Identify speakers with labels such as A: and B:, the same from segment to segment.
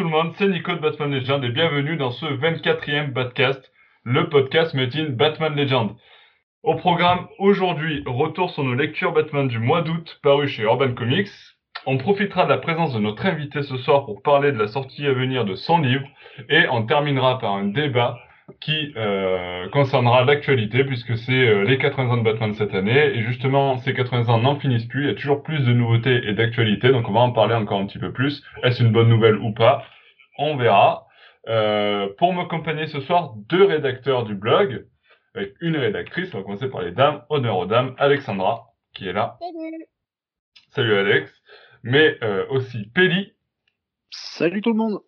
A: Tout le monde, c'est Nico de Batman Legend et bienvenue dans ce 24e Batcast, le podcast made in Batman Legend. Au programme aujourd'hui, retour sur nos lectures Batman du mois d'août paru chez Urban Comics. On profitera de la présence de notre invité ce soir pour parler de la sortie à venir de son livre et on terminera par un débat qui euh, concernera l'actualité puisque c'est euh, les 80 ans de Batman cette année et justement ces 80 ans n'en finissent plus, il y a toujours plus de nouveautés et d'actualités donc on va en parler encore un petit peu plus. Est-ce une bonne nouvelle ou pas? On verra. Euh, pour m'accompagner ce soir, deux rédacteurs du blog avec une rédactrice, on va commencer par les dames, honneur aux dames, Alexandra qui est là.
B: Salut
A: Salut Alex, mais euh, aussi Pelli,
C: Salut tout le monde.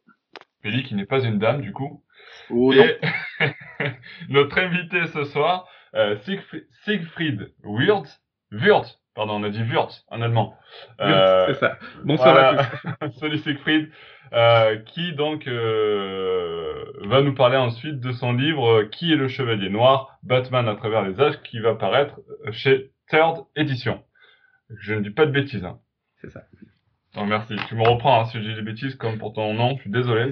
A: Pelli qui n'est pas une dame du coup.
C: Oh.
A: Et notre invité ce soir, euh, Siegfried, Siegfried Wirtz, pardon, on a dit Wirtz en allemand. Euh,
D: c'est ça. Bonsoir à tous.
A: Salut Siegfried, euh, qui donc euh, va nous parler ensuite de son livre Qui est le Chevalier Noir, Batman à travers les âges, qui va paraître chez Third Edition. Je ne dis pas de bêtises. Hein.
D: C'est ça.
A: Non, merci. Tu me reprends hein, si je dis des bêtises comme pour ton nom, je suis désolé.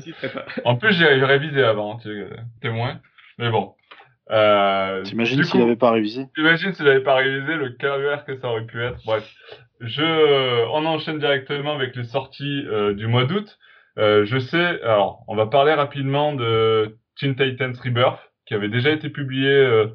A: En plus, j'ai révisé avant, tu es témoin. Mais bon. Euh,
C: T'imagines s'il
A: coup,
C: avait pas révisé?
A: T'imagines s'il n'avait pas révisé le calvaire que ça aurait pu être? Bref. Je, on enchaîne directement avec les sorties euh, du mois d'août. Euh, je sais, alors, on va parler rapidement de Teen Titans Rebirth, qui avait déjà été publié euh,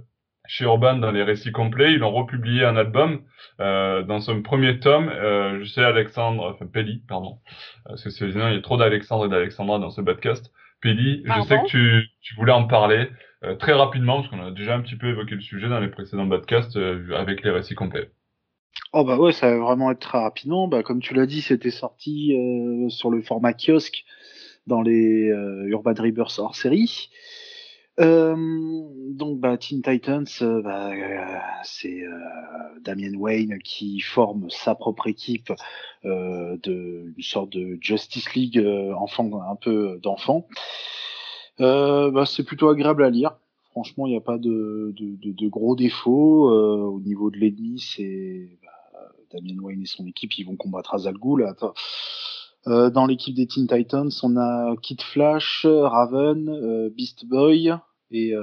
A: chez Urban dans les récits complets. Ils ont republié un album euh, dans son premier tome. Euh, je sais, Alexandre, enfin, Pelli, pardon, parce que c'est- sinon il y a trop d'Alexandre et d'Alexandra dans ce podcast. Pelli, je sais que tu, tu voulais en parler euh, très rapidement, parce qu'on a déjà un petit peu évoqué le sujet dans les précédents podcasts euh, avec les récits complets.
C: Oh bah ouais, ça va vraiment être très rapidement. Bah, comme tu l'as dit, c'était sorti euh, sur le format kiosque dans les euh, Urban Rebirth hors série. Euh, donc bah, Teen Titans, euh, bah, euh, c'est euh, Damien Wayne qui forme sa propre équipe euh, une sorte de Justice League enfant, un peu d'enfant. Bah, c'est plutôt agréable à lire. Franchement, il n'y a pas de, gros défauts. Au niveau de l'ennemi, c'est Damien Wayne et son équipe, ils vont combattre Azal dans l'équipe des Teen Titans, on a Kid Flash, Raven, Beast Boy et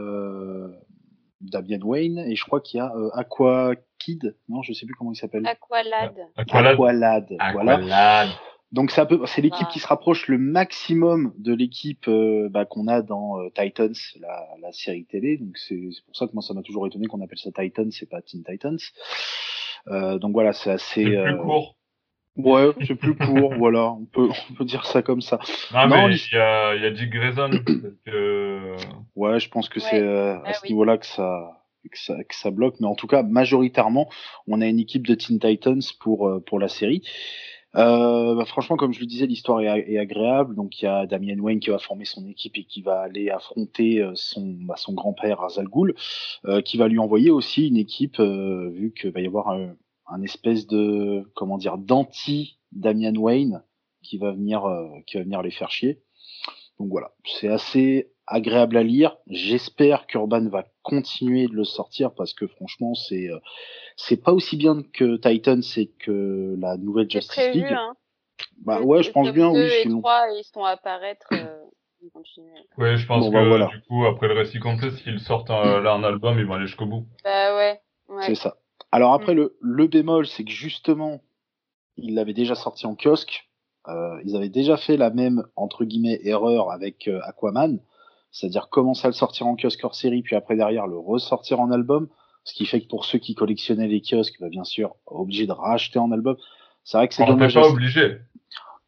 C: Damian Wayne. Et je crois qu'il y a euh, Aqua Kid. Non, je sais plus comment il s'appelle.
B: Aqualad.
A: Aqualad.
C: Aqualad. Voilà.
A: Aqualad.
C: Donc c'est un peu, c'est l'équipe
B: Ah.
C: qui se rapproche le maximum de l'équipe euh, bah, qu'on a dans euh, Titans, la, la série télé. Donc c'est c'est pour ça que moi ça m'a toujours étonné qu'on appelle ça Titans, c'est pas Teen Titans. Euh, donc voilà, c'est assez.
A: C'est plus
C: euh,
A: court.
C: Ouais, c'est plus court. voilà, on peut on peut dire ça comme ça.
A: Non,
C: Non,
A: mais il y a, il y a Dick Grayson. que...
C: Ouais, je pense que
B: Ouais.
C: c'est euh, à
B: Ah
C: ce
B: oui.
C: niveau-là que ça, que ça que ça bloque. Mais en tout cas, majoritairement, on a une équipe de Teen Titans pour euh, pour la série. Euh, bah, franchement, comme je le disais, l'histoire est, est agréable. Donc il y a Damien Wayne qui va former son équipe et qui va aller affronter euh, son bah, son grand-père Azal Ghul, euh, qui va lui envoyer aussi une équipe euh, vu que va y avoir un, un espèce de comment dire d'anti Damian Wayne qui va venir euh, qui va venir les faire chier. Donc voilà, c'est assez agréable à lire. J'espère qu'Urban va continuer de le sortir parce que franchement, c'est euh, c'est pas aussi bien que Titan, c'est que la nouvelle Justice
B: prévu,
C: League.
B: hein.
C: Bah
B: Le-
C: ouais, je pense bien,
B: 2
C: oui.
B: et
C: sinon-
B: 3, ils sont à apparaître. Euh.
A: Ouais, je pense
C: Bon,
A: que
C: bah, voilà.
A: du coup, après le récit complet, s'ils sortent euh, là en album, ils vont aller jusqu'au bout.
B: Bah ouais. ouais.
C: C'est ça. Alors après,
B: Mm.
C: le, le bémol, c'est que justement, ils l'avaient déjà sorti en kiosque. Euh, ils avaient déjà fait la même, entre guillemets, erreur avec euh, Aquaman. C'est-à-dire commencer à le sortir en kiosque hors série, puis après derrière le ressortir en album. Ce qui fait que pour ceux qui collectionnaient les kiosques, bah, bien sûr, obligés de racheter en album. C'est vrai que c'est
A: On n'est
C: dommage.
A: pas obligé.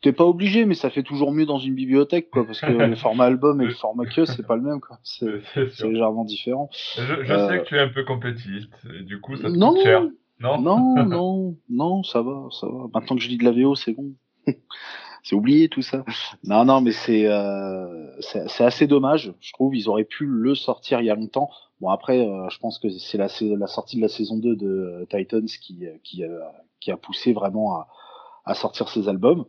C: T'es pas obligé, mais ça fait toujours mieux dans une bibliothèque, quoi, parce que le format album et le format kiosque, c'est pas le même, quoi. C'est légèrement différent.
A: Je, je
C: Euh,
A: sais que tu es un peu complétiste, et du coup, ça te
C: Non,
A: coûte cher. Non,
C: Non, non, non, ça va, ça va. Maintenant que je lis de la VO, c'est bon. c'est oublié tout ça. Non, non, mais c'est euh, c'est c'est assez dommage. Je trouve ils auraient pu le sortir il y a longtemps. Bon après, euh, je pense que c'est la, sais- la sortie de la saison 2 de Titans qui qui, qui a poussé vraiment à, à sortir ces albums.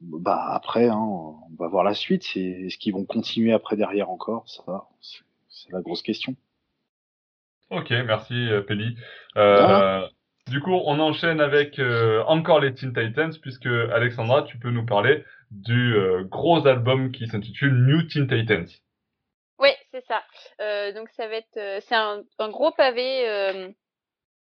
C: Bah après, hein, on va voir la suite. C'est est-ce qu'ils vont continuer après derrière encore Ça, c'est c'est la grosse question.
A: Ok, merci euh, Pelli. Euh,
C: Voilà.
A: Du coup, on enchaîne avec euh, encore les Teen Titans, puisque Alexandra, tu peux nous parler du euh, gros album qui s'intitule New Teen Titans.
B: Oui, c'est ça. Euh, donc ça va être, euh, c'est un, un gros pavé, euh,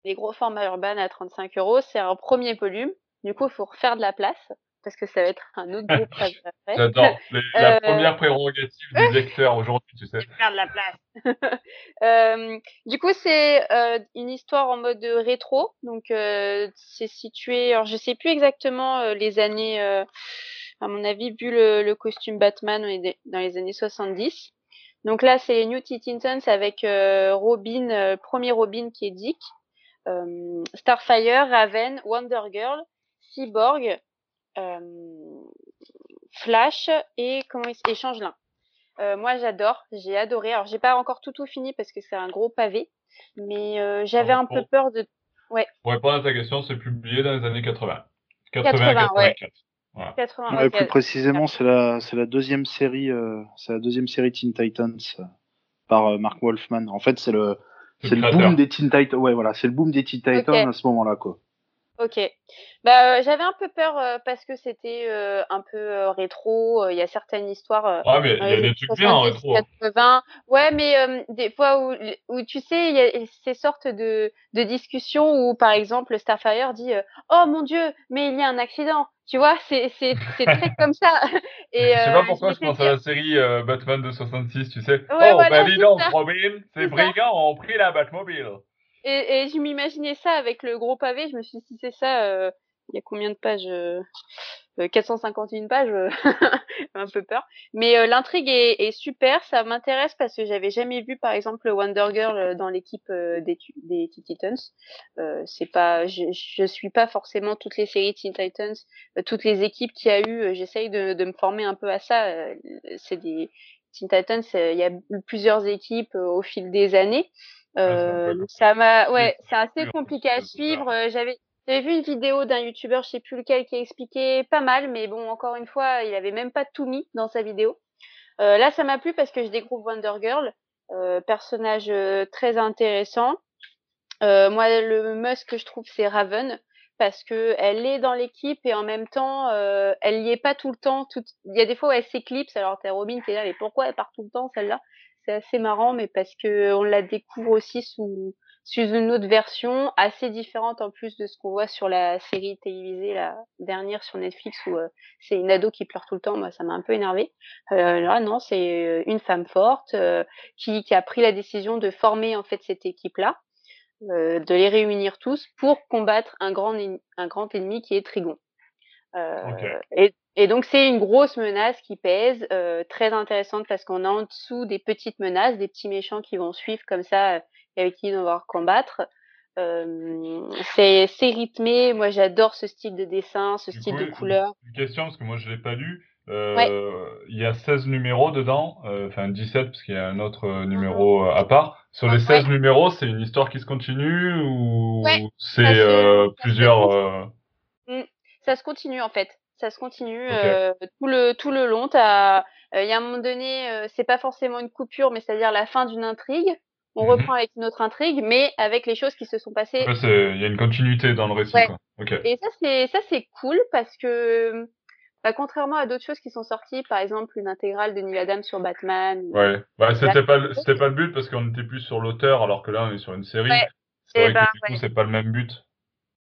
B: des gros formats urbains à 35 euros. C'est un premier volume. Du coup, il faut refaire de la place parce que ça va être un autre après.
A: J'adore. La
B: Euh,
A: première prérogative du lecteur aujourd'hui, tu sais.
B: faire de la place. Euh, du coup, c'est euh, une histoire en mode rétro. Donc, euh, c'est situé. Alors, je sais plus exactement euh, les années. euh, à mon avis, vu le, le costume Batman, on est des- dans les années 70. Donc là, c'est les New Teen Titans avec euh, Robin, euh, premier Robin qui est Dick, euh, Starfire, Raven, Wonder Girl, Cyborg, euh, Flash et comment il et Changelin. Euh, moi, j'adore, j'ai adoré. Alors, j'ai pas encore tout tout fini parce que c'est un gros pavé, mais euh, j'avais
A: Ah,
B: un peu peur de.
A: Pour répondre à ta question, c'est publié dans les années 80.
B: 80, ouais.
A: 84. Voilà.
B: 80.
C: Ouais,
B: ouais,
C: plus précisément, c'est la, c'est la deuxième série, euh, c'est la deuxième série Teen Titans euh, par euh, Mark Wolfman. En fait, c'est le,
A: C'est le
C: boom des Teen Titans. Ouais, voilà, c'est le boom des Teen Titans à ce moment-là, quoi.
B: Ok. Bah, euh, j'avais un peu peur euh, parce que c'était euh, un peu rétro. Il y a certaines histoires.
A: Ah, mais il y a des trucs bien en
B: 70,
A: rétro. hein.
B: 80. Ouais, mais des fois où, où tu sais, il y a ces sortes de, de discussions où, par exemple, Starfire dit Oh mon Dieu, mais il y a un accident. Tu vois, c'est c'est c'est très comme ça. Et,
A: Je sais pas pourquoi je pense à la série Batman de 66, tu sais.
B: Ouais,
A: oh,
B: voilà,
A: bah dis donc. Robin, ces brigands ont pris la Batmobile.
B: Et, et je m'imaginais ça avec le gros pavé. Je me suis dit, si c'est ça, euh, il y a combien de pages euh, euh, 451 pages, euh, un peu peur. Mais euh, l'intrigue est, est super, ça m'intéresse parce que j'avais jamais vu, par exemple, Wonder Girl euh, dans l'équipe euh, des, des Teen Titans. Euh, c'est pas, je, je suis pas forcément toutes les séries Teen Titans, euh, toutes les équipes qu'il y a eu. euh, J'essaye de, de me former un peu à ça. euh, c'est des Titans, euh, il y a eu plusieurs équipes euh, au fil des années. Euh, ça m'a, ouais, c'est assez compliqué à suivre. Euh, J'avais, j'avais vu une vidéo d'un youtubeur, je sais plus lequel, qui expliquait pas mal, mais bon, encore une fois, il avait même pas tout mis dans sa vidéo. Euh, là, ça m'a plu parce que je découvre Wonder Girl, euh, personnage euh, très intéressant. Euh, moi, le must que je trouve, c'est Raven parce que elle est dans l'équipe et en même temps, euh, elle y est pas tout le temps. Tout... Il y a des fois où elle s'éclipse. Alors t'as Robin qui est là, mais pourquoi elle part tout le temps celle-là? C'est assez marrant, mais parce que on la découvre aussi sous une autre version assez différente en plus de ce qu'on voit sur la série télévisée la dernière sur Netflix où euh, c'est une ado qui pleure tout le temps. Moi, ça m'a un peu énervé. Euh, là, non, c'est euh, une femme forte euh, qui, qui a pris la décision de former en fait cette équipe-là euh, de les réunir tous pour combattre un grand, un grand ennemi qui est Trigon. Euh, et, et donc c'est une grosse menace qui pèse, euh, très intéressante parce qu'on a en dessous des petites menaces, des petits méchants qui vont suivre comme ça euh, et avec qui on va devoir combattre. Euh, c'est rythmé, moi j'adore ce style de dessin, ce
A: Du
B: style
A: coup,
B: de couleur.
A: Une question, parce que moi je l'ai pas lu. Euh, Il y a 16 numéros dedans, euh, enfin 17 parce qu'il y a un autre euh, numéro à part. Sur les 16 numéros, c'est une histoire qui se continue ou
B: Ouais,
A: c'est plusieurs...
B: Ça se continue en fait. Ça se continue euh, tout le tout le long. Euh, il y a un moment donné, euh, c'est pas forcément une coupure, mais c'est-à-dire la fin d'une intrigue. On
A: Mhm.
B: reprend avec une autre intrigue, mais avec les choses qui se sont passées.
A: ouais, Il y a une continuité dans le récit.
B: Ouais.
A: Quoi. Ok.
B: Et ça c'est ça c'est cool parce que bah, contrairement à d'autres choses qui sont sorties, par exemple une intégrale de Neil Adams sur Batman.
A: Ouais. Bah, c'était pas, le- c'était pas le but parce qu'on était plus sur l'auteur alors que là on est sur une série.
B: Ouais.
A: C'est
B: Eh
A: vrai
B: ben,
A: que du coup c'est pas le même but.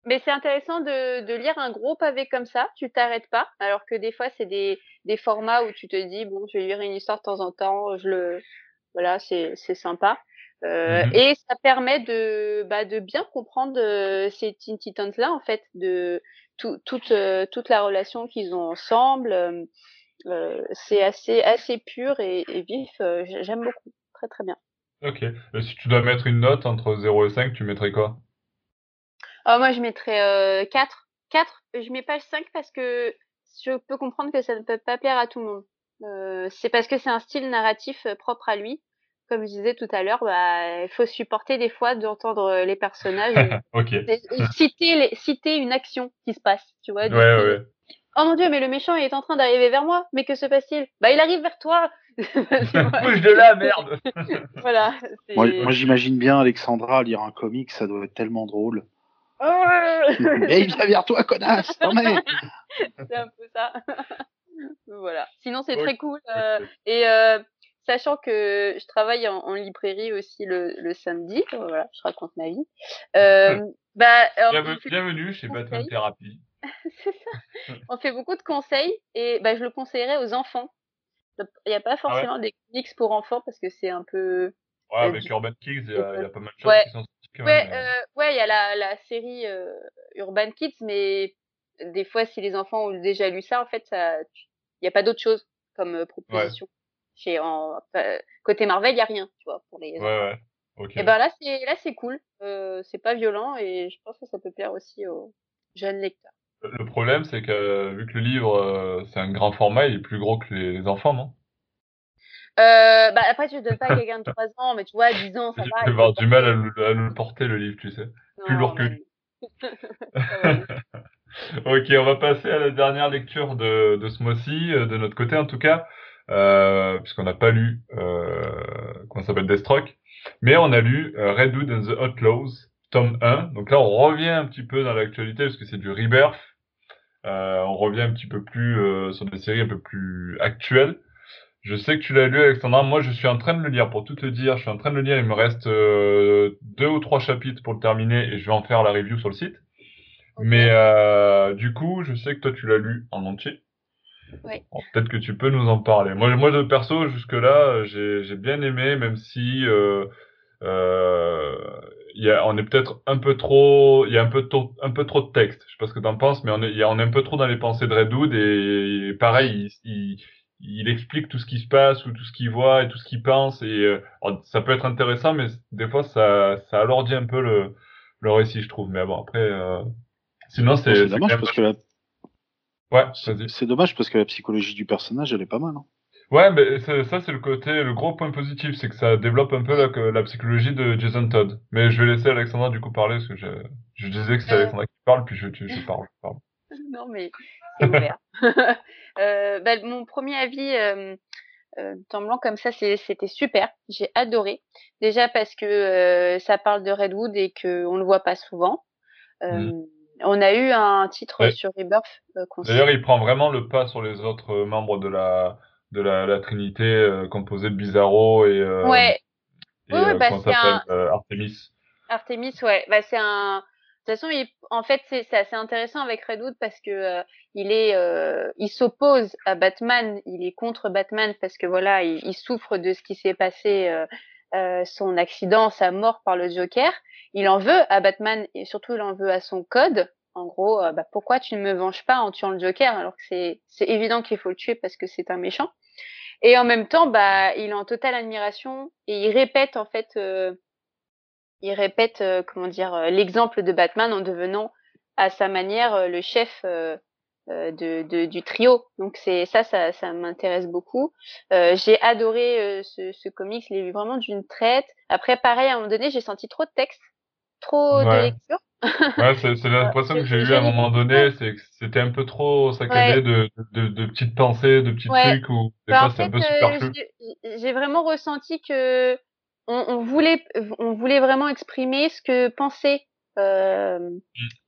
B: Mais c'est intéressant de, de lire un gros pavé comme ça, tu t'arrêtes pas, alors que des fois c'est des, des formats où tu te dis bon je vais lire une histoire de temps en temps, je le voilà c'est sympa Euh,
A: Mhm.
B: et ça permet de bah, de bien comprendre euh, ces Teen Titans là en fait de tout, toute euh, toute la relation qu'ils ont ensemble, c'est assez assez pur et, et vif, j'aime beaucoup, très très bien.
A: Ok. Et si tu dois mettre une note entre 0 et 5, tu mettrais quoi?
B: Ah, moi, je mettrais euh, 4. 4, je mets pas 5 parce que je peux comprendre que ça ne peut pas plaire à tout le monde. Euh, c'est parce que c'est un style narratif euh, propre à lui. Comme je disais tout à l'heure, bah, il faut supporter des fois d'entendre les personnages citer, les- citer une action qui se passe, tu vois.
A: ouais, ouais.
B: Oh mon dieu, mais le méchant il est en train d'arriver vers moi. Mais que se passe-t-il? Bah, il arrive vers toi.
A: Bouge de là, merde
B: voilà.
C: Moi, moi j'imagine bien Alexandra lire un comic, ça doit être tellement drôle. Et il vient vers toi, connasse Non mais
B: C'est un peu ça. voilà. Sinon, c'est très cool. euh, et euh, sachant que je travaille en, en librairie aussi le, le samedi, euh, voilà, je raconte ma vie. Euh, bah, alors,
A: Bienvenue, chez. Batman Therapy.
B: c'est ça. On fait beaucoup de conseils et bah, je le conseillerais aux enfants. Il n'y a
A: Ah
B: pas forcément des comics pour enfants parce que c'est un peu.
A: Ouais, avec Urban Kicks, il y, a il y a pas mal de choses
B: Ouais.
A: qui sont
B: Ouais, euh, ouais, il y a la, la série euh, Urban Kids, mais des fois, si les enfants ont déjà lu ça, en fait, il n'y a pas d'autre chose comme euh, proposition. Chez, en, enfin, côté Marvel, il n'y a rien, tu vois, pour les
A: Ouais, ouais.
B: Et ben là, c'est là, c'est cool. Euh, c'est pas violent et je pense que ça peut plaire aussi aux jeunes lecteurs.
A: Le problème, c'est que euh, vu que le livre, euh, c'est un grand format, il est plus gros que les, les enfants, non?
B: Euh, bah après, tu ne donnes pas à quelqu'un de 3 ans, mais tu vois, 10 ans, ça va. il
A: avoir du mal à le, à le porter, le livre, tu sais. plus lourd que lui. Ok, on va passer à la dernière lecture de, de ce mois-ci, euh, de notre côté en tout cas, euh, puisqu'on n'a pas lu, euh, comment ça s'appelle, Deathstroke, mais on a lu euh, Red Hood and the Outlaws, tome 1. Donc là, on revient un petit peu dans l'actualité, parce que c'est du rebirth. Euh, on revient un petit peu plus euh, sur des séries un peu plus actuelles. Je sais que tu l'as lu, Alexandra. Moi, je suis en train de le lire. Pour tout te dire, je suis en train de le lire. Il me reste euh, deux ou trois chapitres pour le terminer et je vais en faire la review sur le site. Mais euh, du coup, je sais que toi, tu l'as lu en entier. Bon, Peut-être que tu peux nous en parler. Moi, moi de perso, jusque-là, j'ai j'ai bien aimé, même si euh, euh, y a, on est peut-être un peu trop, il y a un peu, trop- un peu trop de texte. Je sais pas ce que tu en penses, mais on est, y a, on est un peu trop dans les pensées de Redwood et, et pareil, il, il, il explique tout ce qui se passe ou tout ce qu'il voit et tout ce qu'il pense et euh, alors, ça peut être intéressant, mais des fois ça, ça alourdit un peu le, le récit, je trouve. Mais bon, après, euh, sinon c'est
C: dommage parce que la...
A: Ouais,
C: c'est dommage parce que la psychologie du personnage elle est pas mal. hein.
A: Ouais, mais ça, c'est le côté, le gros point positif, c'est que ça développe un peu la, psychologie de Jason Todd. Mais je vais laisser Alexandra du coup parler, parce que je, je disais que c'est
B: Euh.
A: Alexandra qui parle, puis je, je, je parle, je parle.
B: non, mais c'est ouvert. euh, bah, mon premier avis, euh, euh, temps blanc comme ça, c'était super. J'ai adoré. Déjà parce que euh, ça parle de Redwood et qu'on le voit pas souvent. Euh, On a eu un titre
A: Ouais.
B: sur Rebirth euh,
A: D'ailleurs, il prend vraiment le pas sur les autres euh, membres de la, de la, la Trinité, euh, composée de Bizarro et, euh,
B: Ouais,
A: et euh,
B: bah, un-
A: Artemis.
B: Artemis, ouais, bah c'est un. De toute façon, il... en fait, c'est assez intéressant avec Redwood parce que euh, il est, euh, il s'oppose à Batman, il est contre Batman parce que voilà, il, il souffre de ce qui s'est passé, euh, euh, son accident, sa mort par le Joker. Il en veut à Batman et surtout il en veut à son code. En gros, euh, bah, pourquoi tu ne me venges pas en tuant le Joker alors que c'est c'est évident qu'il faut le tuer parce que c'est un méchant. Et en même temps, bah, il est en totale admiration et il répète en fait. Il répète euh, comment dire euh, l'exemple de Batman en devenant à sa manière euh, le chef euh, de, de- du trio. Donc c'est ça, ça, ça m'intéresse beaucoup. Euh, j'ai adoré ce, ce comics, je l'ai vu vraiment d'une traite. Après, pareil, à un moment donné, j'ai senti trop de texte, trop de
A: Ouais.
B: lecture.
A: Ouais, c'est l'impression que j'ai
B: je
A: à un moment donné, c'est que c'était un peu trop saccadé de, de, de petites pensées, de petits
B: Ouais.
A: trucs, ou des
B: Bah,
A: fois c'est un peu superflu.
B: j'ai vraiment ressenti que on, on voulait, on voulait vraiment exprimer ce que pensait euh,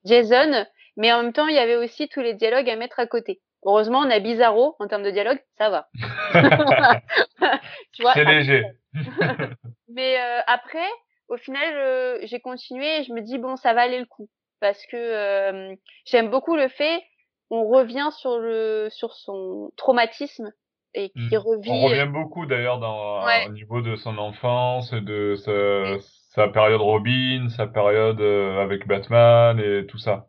B: Jason, mais en même temps, il y avait aussi tous les dialogues à mettre à côté. Heureusement, on a Bizarro en termes de dialogue, ça va. tu vois.
A: C'est léger.
B: Mais euh, après, au final, euh, j'ai continué et je me dis bon, ça valait le coup parce que euh, j'aime beaucoup le fait on revient sur le sur son traumatisme et qui
A: Mm.
B: revit.
A: On revient beaucoup d'ailleurs dans,
B: Ouais.
A: au niveau de son enfance, et de sa, sa période Robin, sa période euh, avec Batman et tout ça.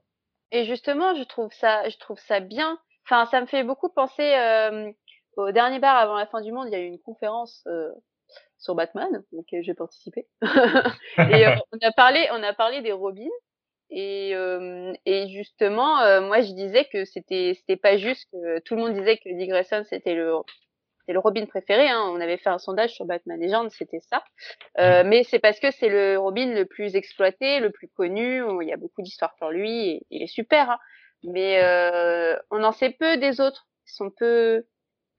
B: Et justement, je trouve ça, je trouve ça bien. Enfin, ça me fait beaucoup penser euh, au dernier bar avant la fin du monde. Il y a eu une conférence euh, sur Batman, auquel j'ai participé. et euh, on a parlé, on a parlé des Robins. Et, euh, et justement, euh, moi, je disais que c'était, c'était pas juste que tout le monde disait que Dick Grayson c'était le, c'était le Robin préféré. Hein. On avait fait un sondage sur Batman Legends, c'était ça. Euh, mais c'est parce que c'est le Robin le plus exploité, le plus connu. Il y a beaucoup d'histoires sur lui et il est super. Hein. Mais euh, on en sait peu des autres. Ils sont peu,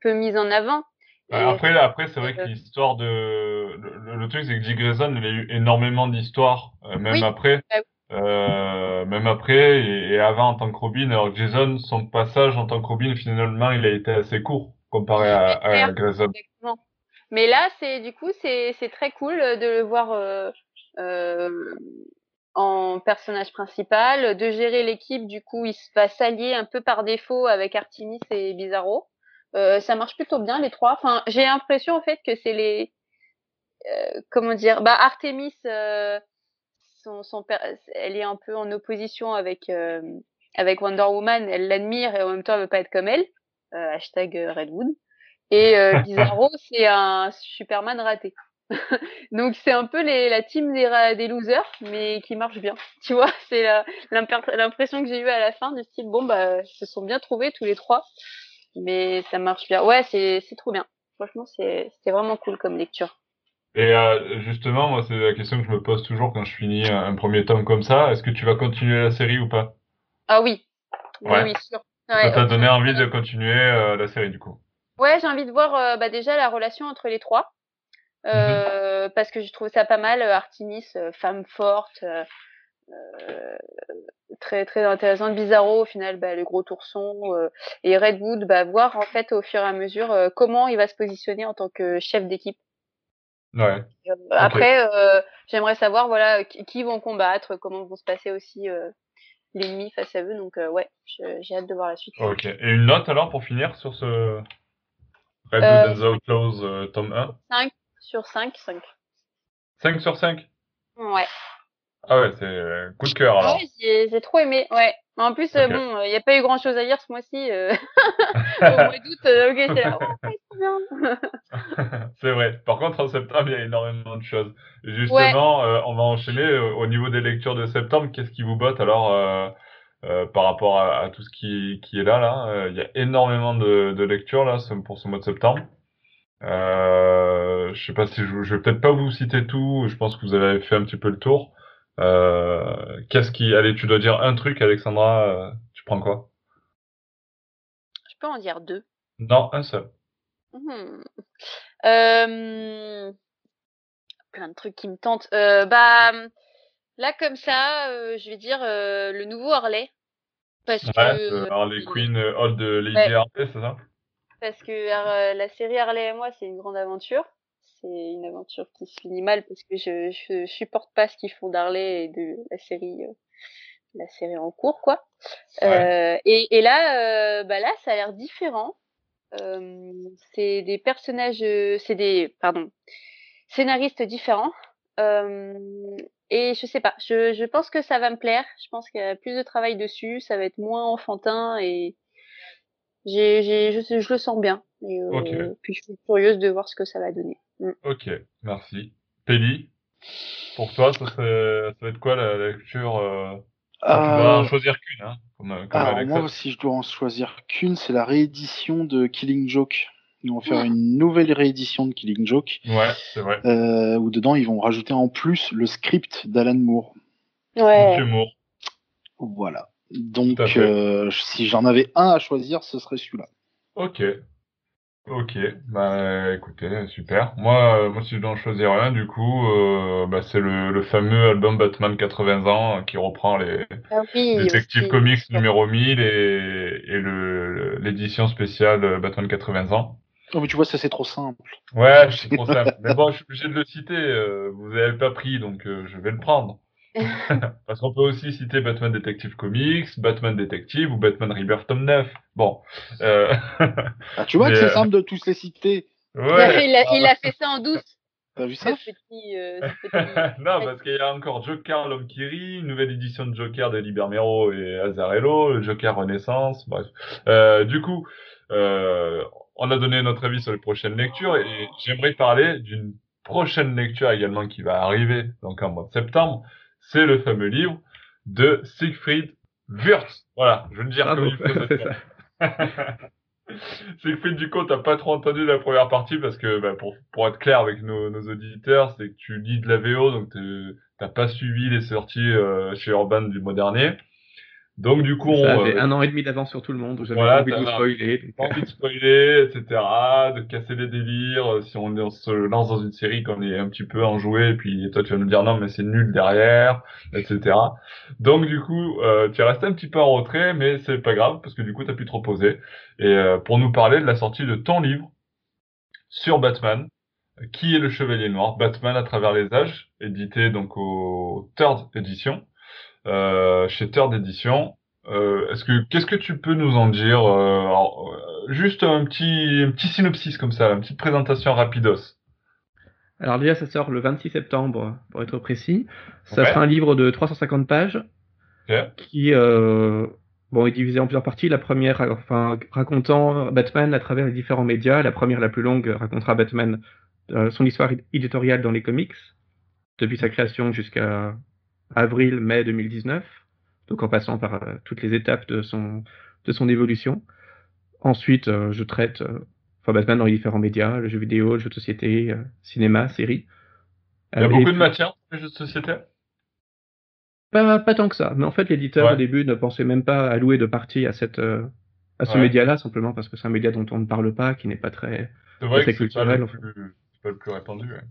B: peu mis en avant.
A: Ouais, Après, là, après, c'est vrai que
B: euh,
A: l'histoire de, le, le- le truc, c'est que Dick Grayson, il a eu énormément d'histoires, même
B: Oui.
A: après.
B: Bah
A: Euh, même après et, avant en tant que Robin. Alors Jason, son passage en tant que Robin, finalement, il a été assez court comparé à, à Grayson.
B: Mais là, c'est du coup, c'est très cool de le voir euh, euh, en personnage principal, de gérer l'équipe. Du coup, il va s'allier un peu par défaut avec Artemis et Bizarro. Ça marche plutôt bien les trois. Enfin, j'ai l'impression en fait que c'est les comment dire, bah Artemis, son, son elle est un peu en opposition avec euh, avec Wonder Woman. Elle l'admire et en même temps elle veut pas être comme elle. hashtag Redwood. Et Bizarro, c'est un Superman raté. Donc c'est un peu les, la team des, des losers, mais qui marche bien. Tu vois, c'est l'impression que j'ai eue à la fin du style bon bah ils se sont bien trouvés tous les trois, mais ça marche bien. Ouais, c'est trop bien. Franchement, c'est vraiment cool comme lecture.
A: Et euh, justement, moi, c'est la question que je me pose toujours quand je finis un, premier tome comme ça. Est-ce que tu vas continuer la série ou pas?
B: Ah oui. Ouais. Oui, sûr.
A: ça t'a donné envie de continuer euh, la série, du coup?
B: Ouais, j'ai envie de voir euh, bah, déjà la relation entre les trois. Mm-hmm. Parce que je trouve ça pas mal. Artemis, femme forte, très très intéressante. Bizarro, au final, bah, le gros tourson. et Redwood, bah, voir en fait au fur et à mesure comment il va se positionner en tant que chef d'équipe.
A: Ouais.
B: Euh, après, euh, j'aimerais savoir voilà qui vont combattre, comment vont se passer aussi euh, l'ennemi face à eux. Donc ouais, j'ai hâte de voir la suite.
A: Ok. Et une note alors pour finir sur ce Red the Outlaws tome 1
B: 5 sur 5, 5.
A: 5 sur 5
B: Ouais.
A: Ah ouais, c'est coup de cœur alors.
B: Ouais, j'ai trop aimé, ouais. En plus, bon, il n'y a pas eu grand chose à lire ce mois-ci. Au mois d'août, ok, c'est oh, bien.
A: c'est vrai. Par contre, en septembre, il y a énormément de choses. justement, euh, on va enchaîner euh, au niveau des lectures de septembre. Qu'est-ce qui vous botte alors euh, par rapport à, tout ce qui, qui est là là? Il y a énormément de, de, lectures là pour ce mois de septembre. je sais pas si je, je vais peut-être pas vous citer tout. Je pense que vous avez fait un petit peu le tour. Qu'est-ce qui Allez, tu dois dire un truc, Alexandra. tu prends quoi?
B: Je peux en dire deux.
A: Non, un seul.
B: Mmh. Plein de trucs qui me tentent. bah, là, comme ça, je vais dire le nouveau Harley.
A: Parce que. Harley Quinn, Old Lady Harley, c'est ça?
B: Parce que la série Harley et moi, c'est une grande aventure. C'est une aventure qui se finit mal parce que je, je supporte pas ce qu'ils font d'Harley et de la série, la série en cours, quoi. et, et là, bah là, ça a l'air différent c'est des personnages, c'est des, pardon, scénaristes différents. et je sais pas, je, je pense que ça va me plaire. Je pense qu'il y a plus de travail dessus, ça va être moins enfantin et j'ai, j'ai, je, je, le sens bien. Et, Puis je suis curieuse de voir ce que ça va donner.
A: Mmh. Ok, merci. Pelli, pour toi, ça, ça va être quoi la, lecture euh... Tu dois en choisir qu'une, hein
C: alors moi, si je dois en choisir qu'une, c'est la réédition de Killing Joke. Ils vont faire une nouvelle réédition de Killing Joke.
A: Ouais, c'est vrai.
C: Euh, où dedans, ils vont rajouter en plus le script d'Alan Moore.
B: Ouais.
A: Moore.
C: Voilà. Donc, euh, si j'en avais un à choisir, ce serait celui-là.
A: Ok. Ok, bah écoutez, super. Moi, euh, moi si je dois en choisir un, du coup, euh, bah, c'est le, le fameux album Batman 80 ans euh, qui reprend les
B: ah
A: Detective Comics numéro 1000 et, et le l'édition spéciale Batman 80 ans.
C: Oh mais tu vois, ça c'est trop simple.
A: Ouais, c'est trop simple. mais bon, je suis obligé de le citer. vous avez pas pris, donc je vais le prendre. Parce qu'on peut aussi citer Batman Detective Comics, Batman Detective ou Batman Rebirth tome 9. Bon. Euh...
C: Ah, tu vois que c'est euh, simple de tous les citer.
B: Ouais. Il, a, il a fait ça en douce.
C: T'as vu ça?
B: Petit, euh,
A: Non, parce qu'il y a encore Joker, l'homme qui rit, une nouvelle édition de Joker de Libermero et Azarello, le Joker Renaissance, bref. Euh, du coup, euh, on a donné notre avis sur les prochaines lectures et j'aimerais parler d'une prochaine lecture également qui va arriver donc en mois de septembre c'est le fameux livre de Siegfried Wurz. Voilà, je veux le dire comme il faut. Siegfried, du coup, t'as pas trop entendu la première partie parce que, bah, pour, pour être clair avec nos, nos auditeurs, c'est que tu lis de la VO, donc t'as pas suivi les sorties euh, chez Urban du mois dernier. Donc du coup,
D: Ça
A: on,
D: avait
A: euh,
D: un an et demi d'avance sur tout le monde. J'avais
A: Voilà,
D: envie de vous spoiler. donc,
A: pas
D: euh,
A: envie de spoiler, etc., de casser les délires, euh, si on, on se lance dans une série qu'on est un petit peu enjoué, et puis toi tu vas nous dire non mais c'est nul derrière, etc. Donc du coup, euh, tu es resté un petit peu en retrait, mais c'est pas grave, parce que du coup tu as pu te reposer, et euh, pour nous parler de la sortie de ton livre sur Batman, qui est le Chevalier Noir, Batman à travers les âges, édité donc au Third Edition, chez Third Edition. Euh, est-ce que qu'est-ce que tu peux nous en dire euh, alors, euh, Juste un petit un petit synopsis comme ça, une petite présentation rapidos.
D: Alors déjà, ça sort le 26 septembre, pour être précis. Ça
A: Ouais.
D: sera un livre de 350 pages qui euh, bon, est divisé en plusieurs parties. La première, enfin, racontant Batman à travers les différents médias. La première, la plus longue, racontera Batman, euh, son histoire éditoriale dans les comics, depuis sa création jusqu'à avril-mai 2019, donc en passant par euh, toutes les étapes de son, de son évolution. Ensuite, euh, je traite euh, enfin, Batman dans les différents médias, le jeu vidéo, le jeu de société, euh, cinéma, série.
A: Il y a
D: Euh,
A: beaucoup de matière dans les jeux de société?
D: Pas, pas tant que ça, mais en fait l'éditeur
A: Ouais.
D: au début ne pensait même pas allouer de partie à cette euh, à ce
A: Ouais.
D: média-là simplement parce que c'est un média dont on ne parle pas, qui n'est pas très.
A: Vrai
D: très
A: que c'est pas,
D: culturel,
A: c'est pas le plus répandu. ouais.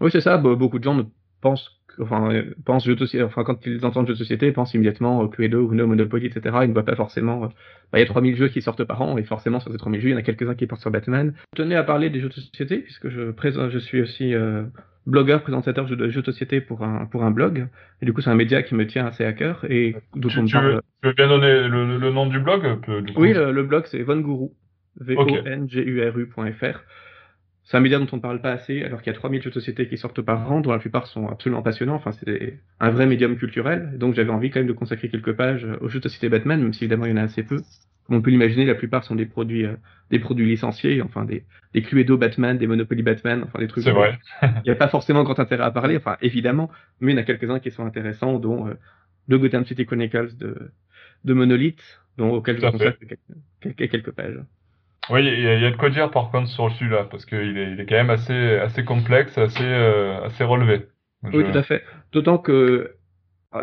D: Oui c'est ça. be- beaucoup de gens ne pensent enfin euh, pensent jeu de société, enfin quand ils entendent jeu de société, ils pensent immédiatement au Cluedo, Uno, Monopoly, etc. Ils ne voient pas forcément. euh, bah, il y a 3000 jeux qui sortent par an et forcément sur ces 3000 jeux, il y en a quelques-uns qui portent sur Batman. Je tenais à parler des jeux de société puisque je présente, je suis aussi euh, blogueur, présentateur de jeux de société pour un pour un blog et du coup c'est un média qui me tient assez à cœur et
A: Tu,
D: on me
A: tu
D: parle.
A: veux, tu veux bien donner le, le nom du blog euh, peu- du coup
D: Oui, le, le blog c'est Von Guru, V-O-N-G-U-R-U.fr. C'est un média dont on ne parle pas assez, alors qu'il y a 3000 jeux de société qui sortent par an, dont la plupart sont absolument passionnants. Enfin, c'est un vrai médium culturel. Donc, j'avais envie quand même de consacrer quelques pages aux jeux de société Batman, même si évidemment il y en a assez peu. Comme on peut l'imaginer, la plupart sont des produits, euh, des produits licenciés, enfin des, des Cluedo Batman, des Monopoly Batman, enfin des trucs.
A: C'est vrai.
D: Il n'y a pas forcément grand intérêt à parler, enfin évidemment, mais il y en a quelques-uns qui sont intéressants, dont euh, le Gotham City Chronicles de, de Monolith, dont, auquel je consacre quelques, quelques, quelques pages.
A: Oui, il y, a- il y a de quoi dire par contre sur celui-là, parce qu'il est, il est quand même assez, assez complexe, assez, euh, assez relevé.
D: Oui, tout à fait. D'autant que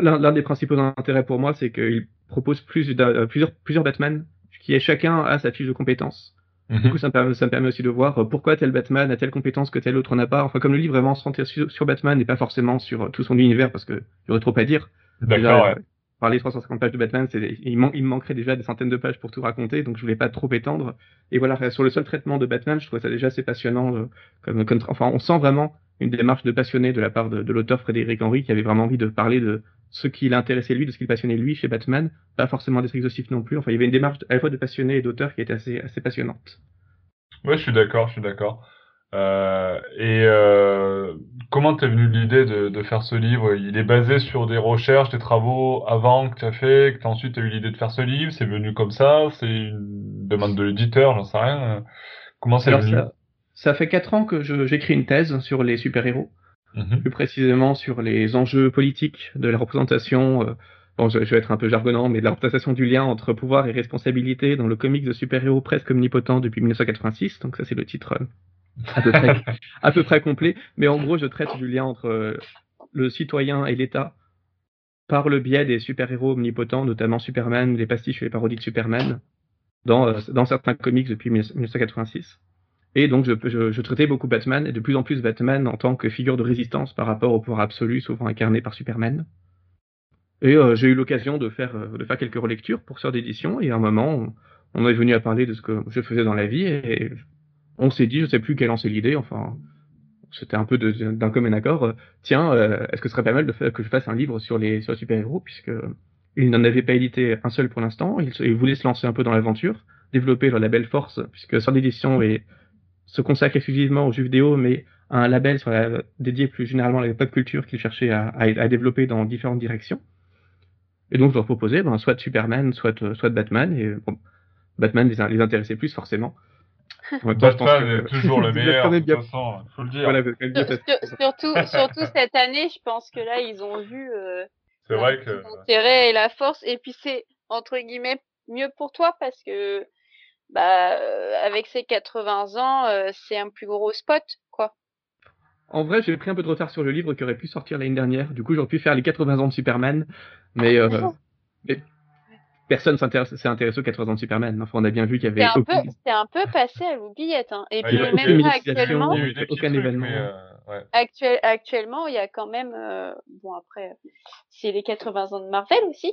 D: l'un des principaux intérêts pour moi, c'est qu'il propose plus euh, plusieurs, plusieurs Batman, qui est chacun a sa fiche de compétences. Du
A: Mhm.
D: coup, ça me, permet, ça me permet aussi de voir euh, pourquoi tel Batman a telle compétence que tel autre n'a pas. Enfin, comme le livre est vraiment centré sur, sur Batman et pas forcément sur tout son univers, parce que aurait trop à dire.
A: D'accord, ouais.
D: Euh, Parler 350 pages de Batman, il, me manquerait déjà des centaines de pages pour tout raconter, donc je voulais pas trop étendre. Et voilà, sur le seul traitement de Batman, je trouvais ça déjà assez passionnant. euh, enfin, on sent vraiment une démarche de passionné de la part de, de l'auteur Frédéric Henry, qui avait vraiment envie de parler de ce qui l'intéressait lui, de ce qui le passionnait lui chez Batman, pas forcément d'être exhaustif non plus. Enfin, il y avait une démarche à la fois de passionné et d'auteur qui était assez, assez passionnante.
A: Ouais, je suis d'accord, je suis d'accord. Euh, et euh, comment t'es venu l'idée de, de faire ce livre? Il est basé sur des recherches, des travaux avant que tu as fait, que t'as ensuite eu l'idée de faire ce livre, c'est venu comme ça, c'est une demande de l'éditeur, j'en sais rien. Comment c'est venu?
D: ça, ça fait quatre ans que j'écris une thèse sur les super-héros.
A: Mhm.
D: plus précisément sur les enjeux politiques de la représentation, euh, bon, je, je vais être un peu jargonnant, mais de la représentation du lien entre pouvoir et responsabilité dans le comics de super-héros presque omnipotent depuis 1986, donc ça c'est le titre euh, à peu près, à peu près complet, mais en gros je traite du lien entre euh, le citoyen et l'État par le biais des super-héros omnipotents, notamment Superman, les pastiches et les parodies de Superman, dans, euh, dans certains comics depuis 1986. Et donc, je, je, je traitais beaucoup Batman, et de plus en plus Batman en tant que figure de résistance par rapport au pouvoir absolu, souvent incarné par Superman. Et euh, j'ai eu l'occasion de faire, de faire quelques relectures pour Sœur d'édition, et à un moment, on, on est venu à parler de ce que je faisais dans la vie, et on s'est dit, je sais plus quelle en c'est l'idée, enfin, c'était un peu d'un commun accord, euh, tiens, euh, est-ce que ce serait pas mal que je fasse un livre sur les, super-héros, puisque il n'en avait pas édité un seul pour l'instant, il, il voulait se lancer un peu dans l'aventure, développer leur label Force, puisque Sœur d'édition se consacre exclusivement aux jeux vidéo, mais un label dédié plus généralement à la pop culture qu'il cherchait à, développer dans différentes directions. Et donc je leur proposais ben, soit Superman, soit, euh, soit Batman, et Batman les, les intéressait plus forcément.
A: Batman
D: que-
A: est toujours le meilleur,
D: quand
A: de
D: même bien-
A: toute façon, faut le dire.
D: Voilà,
B: Sur- surtout, surtout cette année, je pense que là, ils ont vu euh,
A: que...
B: l'intérêt et la force. Et puis c'est entre guillemets mieux pour toi parce que bah euh, avec ses 80 ans, euh, c'est un plus gros spot, quoi.
D: En vrai, j'ai pris un peu de retard sur le livre qui aurait pu sortir l'année dernière. Du coup, j'aurais pu faire les 80 ans de Superman, mais, euh, mais, personne s'est intéressé aux 80 ans de Superman. Enfin, on a bien vu qu'il y avait.
B: C'était un, peu passé à l'oubliette. Hein. Et puis, même actuellement.
D: aucun événement.
B: Euh, actuellement, il y a quand même. Euh, bon, après, c'est les 80 ans de Marvel aussi,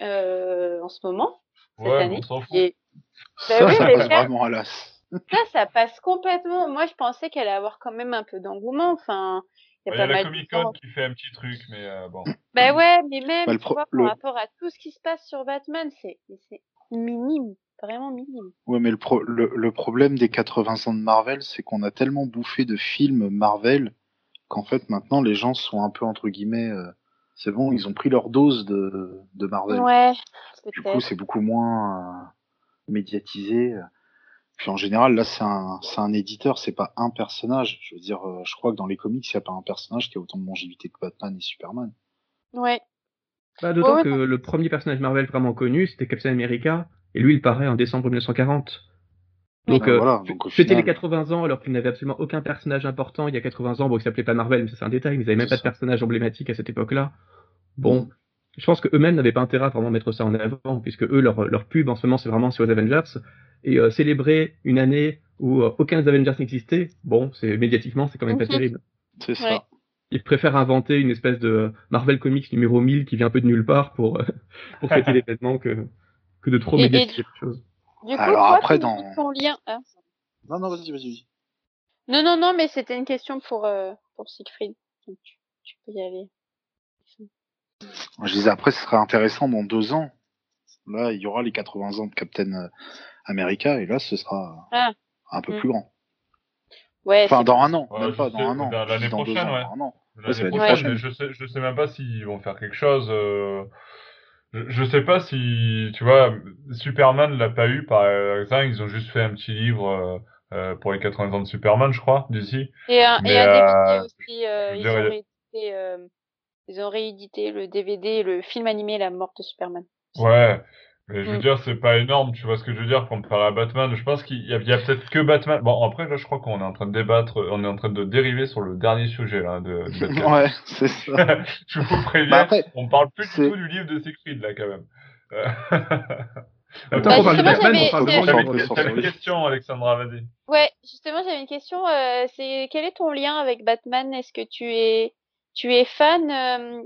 B: euh, en ce moment, cette année.
C: Et... Bah ça, ça passe vraiment à l'as.
B: Ça, ça passe complètement. Moi, je pensais qu'elle allait avoir quand même un peu d'engouement. Enfin,
A: il y a, la Comic Con qui fait un petit truc, mais euh, bon.
B: Bah ouais, mais même bah, par rapport à tout ce qui se passe sur Batman, c'est minime, vraiment minime.
C: Ouais, mais le, le, problème des 80 ans de Marvel, c'est qu'on a tellement bouffé de films Marvel qu'en fait maintenant les gens sont un peu entre guillemets. Euh, c'est bon, ils ont pris leur dose de, de Marvel.
B: Ouais.
C: Du coup, c'est beaucoup moins euh, médiatisé. Puis en général, là, c'est un, c'est un éditeur, c'est pas un personnage. Je veux dire, euh, je crois que dans les comics, il n'y a pas un personnage qui a autant de longévité que Batman et Superman.
B: Ouais.
D: Bah, d'autant que le premier personnage Marvel vraiment connu, c'était Captain America, et lui, il paraît en décembre 1940. Donc, bah, euh, c'était les 80 ans, alors qu'il n'avait absolument aucun personnage important il y a 80 ans. Bon, il s'appelait pas Marvel, mais c'est un détail, mais ils n'avaient même pas de personnage emblématique à cette époque-là. Bon, mm. Je pense qu'eux-mêmes n'avaient pas intérêt à vraiment mettre ça en avant, puisque eux, leur, leur pub en ce moment, c'est vraiment sur les Avengers et euh, célébrer une année où euh, aucun des Avengers n'existait, bon, c'est médiatiquement, c'est quand même pas mhm. terrible.
C: C'est ça.
D: Ils préfèrent inventer une espèce de Marvel Comics numéro 1000 qui vient un peu de nulle part pour, euh, pour fêter l'événement que, que de trop médiatiser quelque chose.
B: Du coup, Alors après, dans. Ton lien... Hein
C: non, non, vas-y, vas-y.
B: Non, non, non, mais c'était une question pour, pour Siegfried. Donc, tu, tu, peux y aller.
C: Je disais, après, ce serait intéressant dans deux ans. Là, il y aura les 80 ans de Captain America, et là, ce sera ah. un peu mm. plus grand.
B: Ouais,
C: enfin, dans un an, même pas dans un an.
A: L'année prochaine, ouais.
C: L'année
A: prochaine, je sais, je sais même pas s'ils vont faire quelque chose. Euh... Je, je, sais pas si, tu vois, Superman l'a pas eu par exemple, ils ont juste fait un petit livre euh, euh pour les 80 ans de Superman, je crois, d'ici.
B: Et un, et un DVD euh, aussi, euh, ils, ont réédité, euh, ils ont réédité le DVD, le film animé La mort de Superman.
A: Ouais, mais je veux mm. dire, c'est pas énorme, tu vois ce que je veux dire, comparé à Batman. Je pense qu'il y a, a peut-être que Batman. Bon, après, là, je crois qu'on est en train de débattre, on est en train de dériver sur le dernier sujet, là, de,
C: de Ouais, c'est ça.
A: je vous préviens, bah on parle plus du tout du livre de Siegfried, là, quand même.
B: Autant qu'on parle de Batman, on parle
A: vraiment une question, Alexandra, vas-y.
B: Ouais, justement, j'avais une question. Euh, c'est quel est ton lien avec Batman? Est-ce que tu es, tu es fan, euh,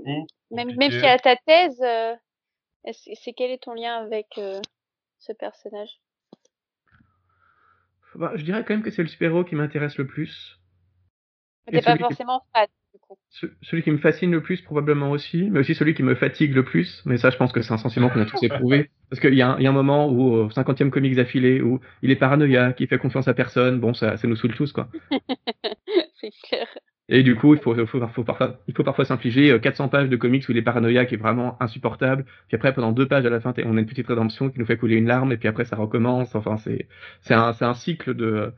B: même, même si à ta thèse, euh, c'est quel est ton lien avec euh, ce personnage?
D: Bah, Je dirais quand même que c'est le super-héros qui m'intéresse le plus.
B: T'es pas forcément fan, du coup.
D: celui qui me fascine le plus, probablement aussi, mais aussi celui qui me fatigue le plus. Mais ça, je pense que c'est un sentiment qu'on a tous éprouvé. Parce qu'il y, a un moment où, au 50e comics d'affilée, où il est paranoïaque, il fait confiance à personne, bon, ça, ça nous saoule tous, quoi.
B: c'est clair.
D: Et du coup, il faut, faut, faut parfois, il faut parfois s'infliger 400 euh, pages de comics où il est paranoïaque est vraiment insupportable. Puis après, pendant deux pages à la fin, on a une petite rédemption qui nous fait couler une larme, et puis après, ça recommence. Enfin, c'est, un, un cycle de,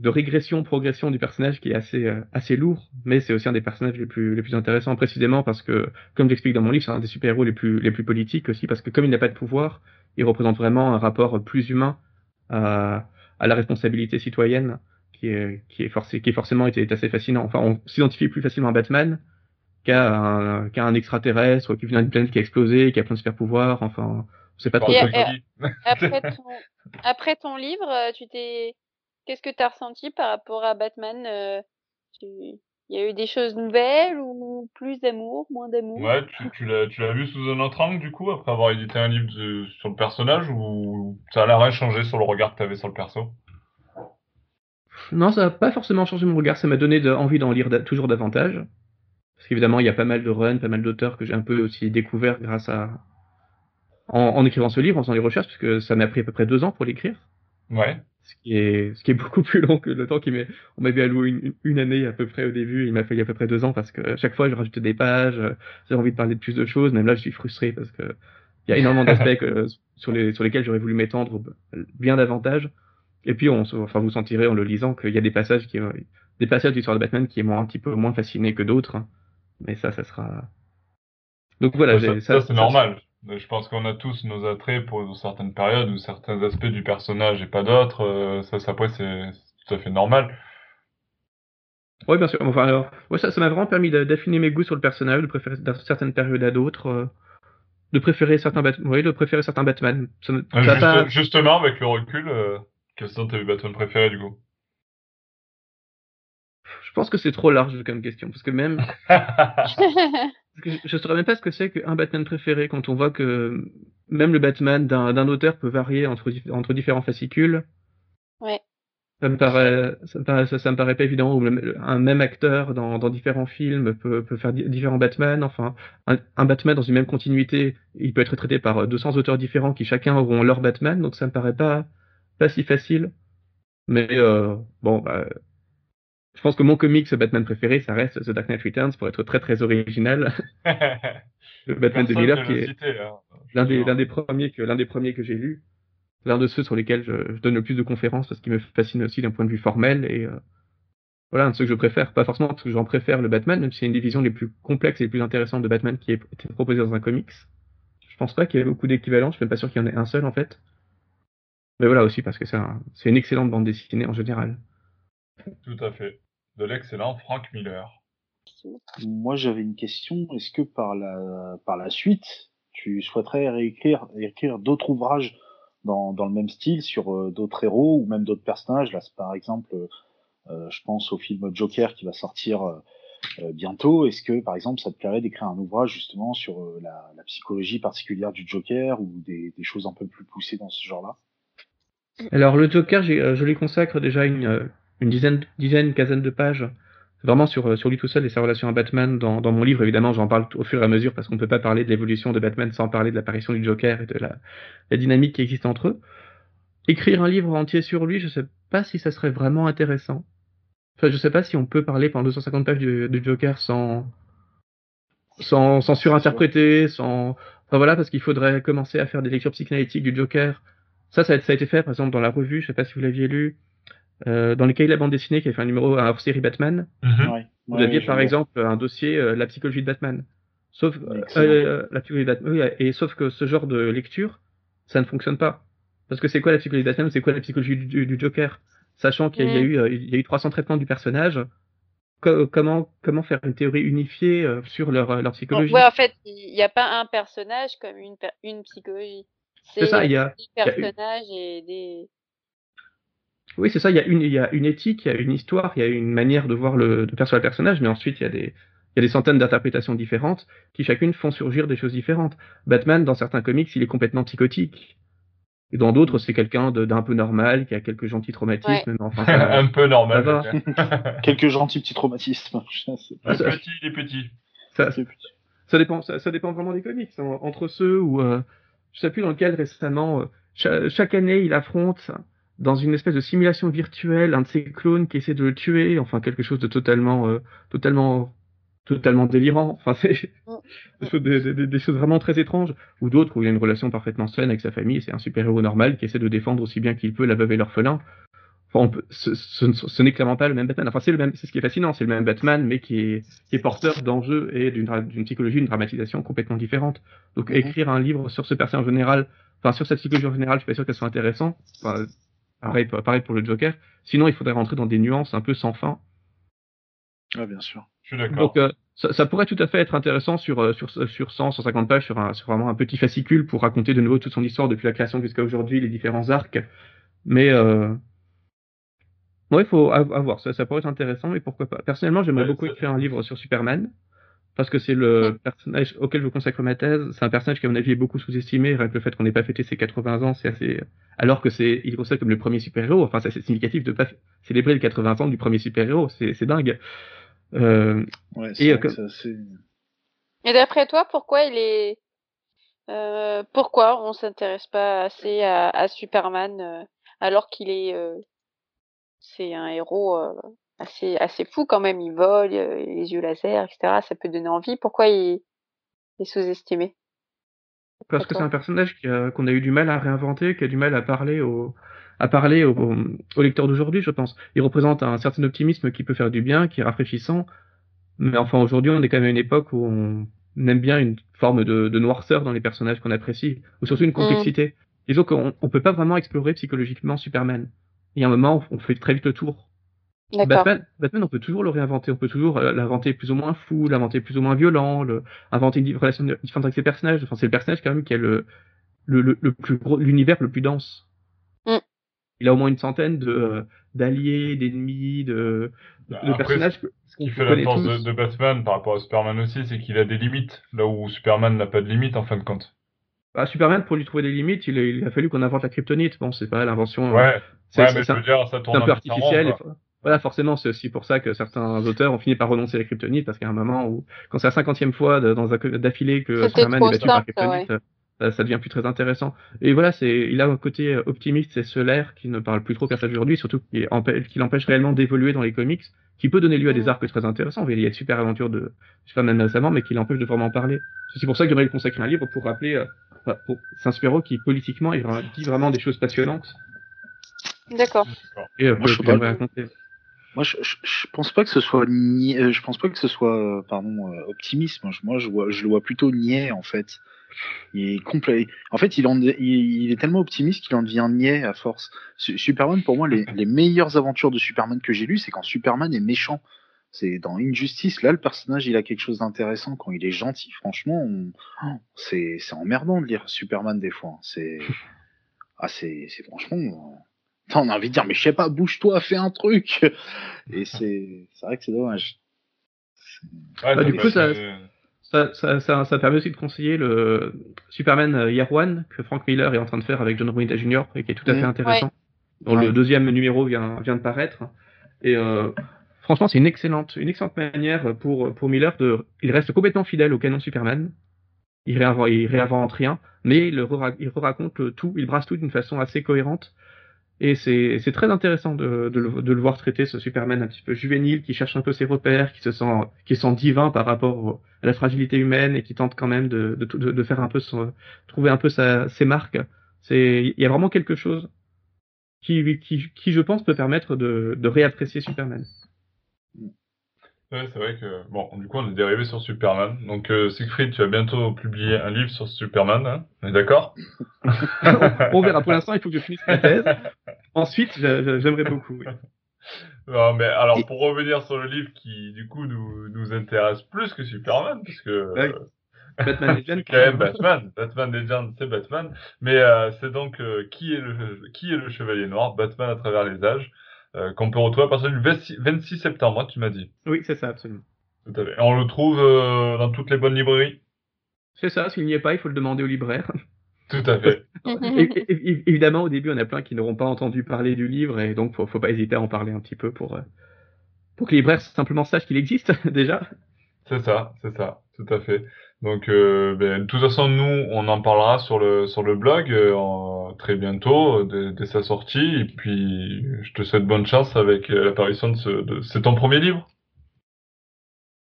D: de régression, progression du personnage qui est assez, euh, assez lourd, mais c'est aussi un des personnages les plus, les plus intéressants, précisément parce que, comme j'explique dans mon livre, c'est un des super-héros les plus, les plus politiques aussi, parce que comme il n'a pas de pouvoir, il représente vraiment un rapport plus humain à, à la responsabilité citoyenne qui est, qui est, forcé, qui est forcément été assez fascinant. Enfin, on s'identifie plus facilement à Batman qu'à un, extraterrestre qui vient d'une planète qui a explosé, qui a plein de super pouvoirs. Enfin, on sait pas trop.
B: après, ton, après ton livre, euh, tu t'es, qu'est-ce que tu as ressenti par rapport à Batman euh, Il y a eu des choses nouvelles ou plus d'amour, moins d'amour?
A: Ouais, tu, tu l'as, tu vu sous un autre angle du coup après avoir édité un livre sur le personnage ou ça a l'air changé sur le regard que tu avais sur le perso?
D: Non, ça n'a pas forcément changé mon regard, ça m'a donné envie d'en lire toujours davantage. Parce qu'évidemment, il y a pas mal de runs, pas mal d'auteurs que j'ai un peu aussi découvert grâce à. En, écrivant ce livre, en faisant les recherches, parce que ça m'a pris à peu près deux ans pour l'écrire.
A: Ouais.
D: Ce qui est, ce qui est beaucoup plus long que le temps qu'il m'est. On m'avait alloué une, année à peu près au début, il m'a fallu à peu près deux ans parce que chaque fois je rajoutais des pages, j'avais envie de parler de plus de choses, même là je suis frustré parce que il y a énormément d'aspects sur, les, sur lesquels j'aurais voulu m'étendre bien davantage. Et puis, on, enfin, vous sentirez en le lisant qu'il y a des passages qui, des passages d'histoire de Batman qui m'ont un petit peu moins fasciné que d'autres. Hein. Mais ça, ça sera.
A: Donc voilà. Ça, ça, c'est normal. Je pense qu'on a tous nos attraits pour certaines périodes ou certains aspects du personnage et pas d'autres. Euh, ça, ça, après, c'est tout à fait normal.
D: Oui, bien sûr. Enfin, alors, ouais, ça, ça m'a vraiment permis d'affiner mes goûts sur le personnage, de préférer certaines périodes à d'autres. Euh. de préférer certains Batman. Oui, de préférer certains Batman. Ça, ça
A: juste-
D: pas-
A: Justement, avec le recul, euh, quels sont tes Batman préférés du coup
D: Je pense que c'est trop large comme question, parce que même, parce que je, je saurais même pas ce que c'est qu'un Batman préféré quand on voit que même le Batman d'un auteur peut varier entre, dif- entre différents fascicules.
B: Ouais.
D: Ça me paraît, ça me paraît, ça, ça me paraît pas évident. Ou un même acteur dans, dans différents films peut, peut faire di- différents Batman. Enfin, un, un Batman dans une même continuité, il peut être traité par euh, 200 auteurs différents qui chacun auront leur Batman. Donc ça me paraît pas, pas si facile. Mais euh, bon, bah, je pense que mon comics Batman préféré, ça reste The Dark Knight Returns pour être très très original. Le Batman de Miller qui est
A: hein.
D: l'un des, l'un des premiers que l'un des premiers que j'ai lu, l'un de ceux sur lesquels je, je donne le plus de conférences parce qu'il me fascine aussi d'un point de vue formel et euh, voilà un de ceux que je préfère, pas forcément parce que j'en préfère le Batman, même si c'est une des visions les plus complexes et les plus intéressantes de Batman qui est été proposée dans un comics. Je pense pas qu'il y ait beaucoup d'équivalents, je suis même pas sûr qu'il y en ait un seul en fait. Mais voilà aussi parce que c'est un- c'est une excellente bande dessinée en général.
A: Tout à fait. De l'excellent Frank Miller.
C: Moi, j'avais une question. Est-ce que par la, par la suite, tu souhaiterais réécrire, écrire d'autres ouvrages dans, dans le même style sur euh, d'autres héros ou même d'autres personnages? Là, c'est par exemple, euh, je pense au film Joker qui va sortir euh, euh, bientôt. Est-ce que, par exemple, ça te plairait d'écrire un ouvrage justement sur euh, la, la psychologie particulière du Joker ou des, des choses un peu plus poussées dans ce genre-là?
D: Alors le Joker, euh, je lui consacre déjà une, euh, une dizaine, dizaine, quinzaine de pages, vraiment sur, euh, sur lui tout seul et sa relation à Batman. Dans, dans mon livre, évidemment, j'en parle au fur et à mesure parce qu'on ne peut pas parler de l'évolution de Batman sans parler de l'apparition du Joker et de la, la dynamique qui existe entre eux. Écrire un livre entier sur lui, je sais pas si ça serait vraiment intéressant. Enfin, je sais pas si on peut parler pendant 250 pages du, du Joker sans, sans, sans surinterpréter, sans, enfin voilà, parce qu'il faudrait commencer à faire des lectures psychanalytiques du Joker. Ça, ça a, ça a été fait, par exemple, dans la revue, je sais pas si vous l'aviez lu, euh, dans les cahiers de la bande dessinée qui avait fait un numéro, un hors-série Batman.
A: Mhm.
C: Ouais.
D: Vous
C: Ouais,
D: aviez par
C: vois.
D: exemple un dossier euh, la psychologie de Batman. Sauf euh, euh, la psychologie de Batman, oui, et sauf que ce genre de lecture, ça ne fonctionne pas. Parce que c'est quoi la psychologie de Batman, c'est quoi la psychologie du, du- du Joker, sachant qu'il y, a- y a eu euh, il y a eu 300 traitements du personnage. Co- comment comment faire une théorie unifiée sur leur leur psychologie?
B: Ouais, en fait, il n'y a pas un personnage comme une psychologie.
D: C'est ça, il y a
B: des
D: il y a une-
B: personnages et des.
D: Oui, c'est ça, il y a une, il y a une éthique, il y a une histoire, il y a une manière de voir le, de percevoir le personnage, mais ensuite il y a des, il y a des centaines d'interprétations différentes qui chacune font surgir des choses différentes. Batman, dans certains comics, il est complètement psychotique. Et dans d'autres, c'est quelqu'un de- d'un peu normal, qui a quelques gentils traumatismes, mais enfin, ça-
A: un peu normal.
D: ça va.
A: peut-être.
C: Quelques gentils petits traumatismes. Je sais pas.
A: Un
D: Ça-
A: petit, des petits.
D: ça,
C: C'est-
D: ça dépend, ça, ça dépend vraiment des comics. hein. Entre ceux où, euh, je sais plus dans lequel récemment, euh, cha- chaque année, il affronte dans une espèce de simulation virtuelle un de ses clones qui essaie de le tuer, enfin quelque chose de totalement, euh, totalement, totalement délirant. Enfin, c'est des, choses- des- des- choses vraiment très étranges. Ou d'autres où il a une relation parfaitement saine avec sa famille, c'est un super-héros normal qui essaie de défendre aussi bien qu'il peut la veuve et l'orphelin. Enfin, on peut- ce, ce- ce n'est clairement pas le même Batman. Enfin, c'est le même, c'est ce qui est fascinant, c'est le même Batman, mais qui est, qui est porteur d'enjeux et d'une, psychologie, d'une dramatisation complètement différente. Donc,
C: Mhm.
D: écrire un livre sur ce personnage en général, enfin, sur cette psychologie en général, je suis pas sûr qu'elle soit intéressante. Enfin, pareil, pareil pour le Joker. Sinon, il faudrait rentrer dans des nuances un peu sans fin.
C: Ouais, bien sûr.
A: Je suis d'accord.
D: Donc, euh, ça, ça pourrait tout à fait être intéressant sur, euh, sur, sur 100, 150 pages, sur, un, sur vraiment un petit fascicule pour raconter de nouveau toute son histoire depuis la création jusqu'à aujourd'hui, les différents arcs. Mais, euh... ouais, il faut av- avoir. Ça, ça pourrait être intéressant, mais pourquoi pas. Personnellement, j'aimerais
A: Ouais,
D: beaucoup écrire un livre sur Superman, parce que c'est le personnage auquel je consacre ma thèse. C'est un personnage qui, à mon avis, est beaucoup sous-estimé. Rien que le fait qu'on n'ait pas fêté ses 80 ans, c'est assez. Alors que c'est, il est considéré comme le premier super-héros. Enfin, c'est assez significatif de pas f- célébrer les 80 ans du premier super-héros. C'est, c'est dingue. Euh,
C: Ouais,
D: Et, euh,
C: que
B: d'après toi, pourquoi il est. euh, pourquoi on s'intéresse pas assez à, à Superman euh, alors qu'il est. c'est un héros euh, assez, assez fou quand même. Il vole, euh, les yeux laser, etc. Ça peut donner envie. Pourquoi il il est sous-estimé?
D: Parce que c'est un personnage a- qu'on a eu du mal à réinventer, qui a du mal à parler au, à parler au, au, au lecteur d'aujourd'hui, je pense. Il représente un certain optimisme qui peut faire du bien, qui est rafraîchissant. Mais enfin, aujourd'hui, on est quand même à une époque où on aime bien une forme de, de noirceur dans les personnages qu'on apprécie, ou surtout une complexité. Disons qu'on on peut pas vraiment explorer psychologiquement Superman. Y a un moment on fait très vite le tour. Batman, Batman, on peut toujours le réinventer, on peut toujours euh, l'inventer plus ou moins fou, l'inventer plus ou moins violent, le, inventer une relation différente avec ses personnages. Enfin, c'est le personnage quand même qui a le, le, le, plus gros, l'univers le plus dense. Mm. Il a au moins une centaine de euh, d'alliés, d'ennemis, de, de, personnages.
A: Ce qui fait la force de, Batman par rapport à Superman aussi, c'est qu'il a des limites, là où Superman n'a pas de limites en fin de compte.
D: Bah, Superman, pour lui trouver des limites, il, il a fallu qu'on invente la kryptonite. Bon, c'est pas l'invention.
A: Ouais, ouais dire, ça tourne
D: un peu artificiel voilà, forcément, c'est aussi pour ça que certains auteurs ont fini par renoncer à la kryptonite, parce qu'à un moment où, quand c'est la cinquantième fois dans un d'affilée que Superman est battu par kryptonite, ça, devient plus très intéressant. Et voilà, c'est, il a un côté euh, optimiste, c'est solaire, qui ne parle plus trop personne aujourd'hui, surtout qu'il empêche, réellement d'évoluer dans les comics, qui peut donner lieu à des arcs très intéressants. Il y a une super aventure de Superman récemment, mais qui l'empêche de vraiment parler. C'est pour ça que j'aimerais lui consacrer un livre pour rappeler, euh, pour, super qui politiquement, il dit vraiment des choses passionnantes.
B: D'accord.
D: Et euh, Moi, je raconter.
C: Moi, je, je, pense pas que ce soit ni... Euh, je pense pas que ce soit euh, pardon optimisme. Moi, je vois, je le vois plutôt niais en fait. Il est complet. En fait, il, en... il est tellement optimiste qu'il en devient niais à force. Superman, pour moi, les, les meilleures aventures de Superman que j'ai lues, c'est quand Superman est méchant. C'est dans Injustice, là, le personnage, il a quelque chose d'intéressant. Quand il est gentil, franchement, oh, c'est emmerdant de lire Superman des fois. C'est ah, c'est franchement on a envie de dire, mais je sais pas, bouge-toi, fais un truc. Et c'est vrai que c'est dommage.
D: Bah, du coup, ça, ça, ça, ça, permet aussi de conseiller le Superman euh, Year One que Frank Miller est en train de faire avec John Romita Jr. et qui est tout à fait mm. intéressant. Dont le deuxième numéro vient, vient de paraître. Et euh, franchement, c'est une excellente, une excellente manière pour, pour Miller de. Il reste complètement fidèle au canon Superman. Il réinvente, il réinvente rien, mais il, il raconte tout, il brasse tout d'une façon assez cohérente. Et c'est très intéressant de, de, le, de, le, voir traiter ce Superman un petit peu juvénile, qui cherche un peu ses repères, qui se sent, qui sent divin par rapport à la fragilité humaine et qui tente quand même de, de faire un peu son, trouver un peu sa, ses marques. Il y a vraiment quelque chose qui, qui, qui, je pense, peut permettre de, de réapprécier Superman.
A: Ouais, c'est vrai que, bon, du coup, on est dérivé sur Superman. Donc, euh, Siegfried, tu vas bientôt publier un livre sur Superman, hein on est d'accord?
D: On verra. Pour l'instant, il faut que je finisse ma thèse. Ensuite, j'aimerais beaucoup.
A: Non, mais alors, pour revenir sur le livre qui, du coup, nous, nous intéresse plus que Superman, parce que...
D: Batman Legend.
A: quand même Batman. Batman Legend, c'est Batman. Mais euh, c'est donc euh, qui, est le, qui est le Chevalier Noir? Batman à travers les âges. Euh, qu'on peut retrouver à partir du 26, septembre, hein, tu m'as dit.
D: Oui, c'est ça, absolument.
A: Tout à fait. Et on le trouve euh, dans toutes les bonnes librairies
D: C'est ça, s'il n'y est pas, il faut le demander au libraire.
A: Tout à fait.
D: évidemment, au début, on a plein qui n'auront pas entendu parler du livre, et donc faut, faut pas hésiter à en parler un petit peu pour, euh, pour que les libraires simplement sachent qu'il existe, déjà.
A: C'est ça, c'est ça, tout à fait. Donc, euh, ben, de toute façon, nous, on en parlera sur le sur le blog euh, très bientôt, dès, sa sortie. Et puis, je te souhaite bonne chance avec euh, l'apparition de ce. De... C'est ton premier livre?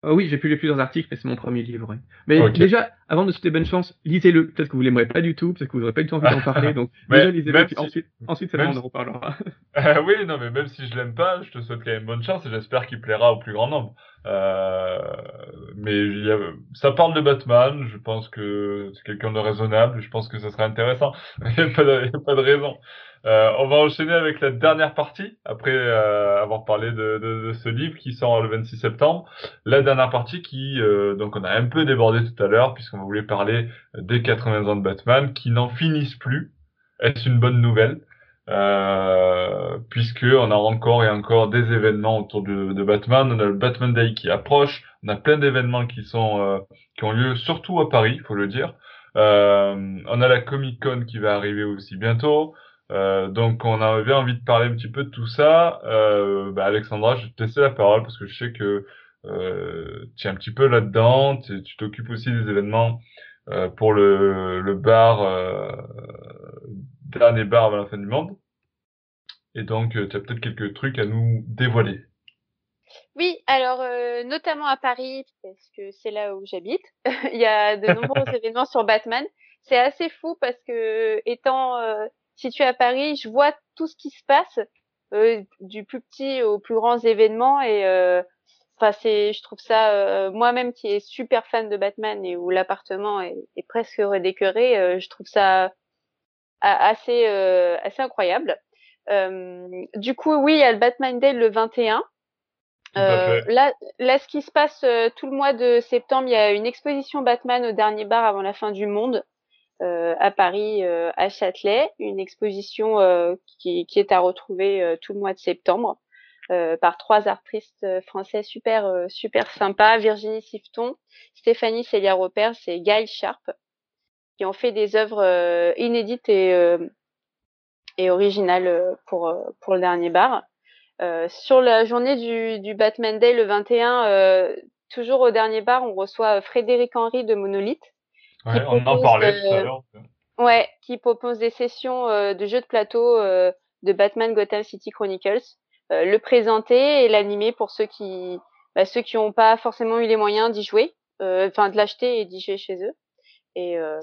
D: Euh, Oui, j'ai pu lire plusieurs articles, mais c'est mon premier livre. Mais déjà, avant de souhaiter bonne chance, lisez-le. Peut-être que vous l'aimerez pas du tout, peut-être que vous n'aurez pas du tout envie d'en parler. Donc, déjà, lisez-le. ensuite, ensuite, c'est bon, on en reparlera.
A: oui, non, mais même si je l'aime pas, je te souhaite quand même bonne chance et j'espère qu'il plaira au plus grand nombre. Euh, mais y a, ça parle de Batman, je pense que c'est quelqu'un de raisonnable, je pense que ça serait intéressant. Il n'y a, pas de raison. Euh, on va enchaîner avec la dernière partie, après euh, avoir parlé de, de, de, ce livre qui sort le 26 septembre. La dernière partie qui, euh, donc on a un peu débordé tout à l'heure, puisqu'on voulait parler des 80 ans de Batman, qui n'en finissent plus. Est-ce une bonne nouvelle? Euh, puisque on a encore et encore des événements autour de, de, Batman. On a le Batman Day qui approche. On a plein d'événements qui sont euh, qui ont lieu surtout à Paris, faut le dire. Euh, on a la Comic Con qui va arriver aussi bientôt. Euh, donc on avait envie de parler un petit peu de tout ça. Euh, bah Alexandra, je vais te laisser la parole parce que je sais que tu es un petit peu là-dedans. Tu t'occupes aussi des événements pour le, le bar dernier bar avant la fin du monde. Et donc, euh, tu as peut-être quelques trucs à nous dévoiler.
B: Oui, alors euh, notamment à Paris, parce que c'est là où j'habite, il y a de nombreux événements sur Batman. C'est assez fou parce que étant euh, situé à Paris, je vois tout ce qui se passe, du plus petit aux plus grands événements et enfin c'est, je trouve ça moi-même qui est super fan de Batman et où l'appartement est, est, presque redécoré, je trouve ça assez assez incroyable. Euh, du coup, oui, il y a le Batman Day le 21. là, là, ce qui se passe tout le mois de septembre, il y a une exposition Batman au dernier bar avant la fin du monde à Paris, à Châtelet, une exposition qui, qui, est à retrouver tout le mois de septembre. Euh, par trois artistes euh, français super euh, super sympas, Virginie Sifton, Stéphanie Célia Repère, c'est Guy Sharp, qui ont fait des œuvres inédites et, et originales pour, pour le dernier bar. sur la journée du, du, Batman Day, le 21, toujours au dernier bar, on reçoit Frédéric Henry de Monolith.
A: Ouais, on en parlait tout à l'heure.
B: Ouais, qui propose des sessions de jeux de plateau de Batman Gotham City Chronicles. Euh, le présenter et l'animer pour ceux qui bah, ceux qui n'ont pas forcément eu les moyens d'y jouer, euh, enfin de l'acheter et d'y jouer chez eux. Et, euh,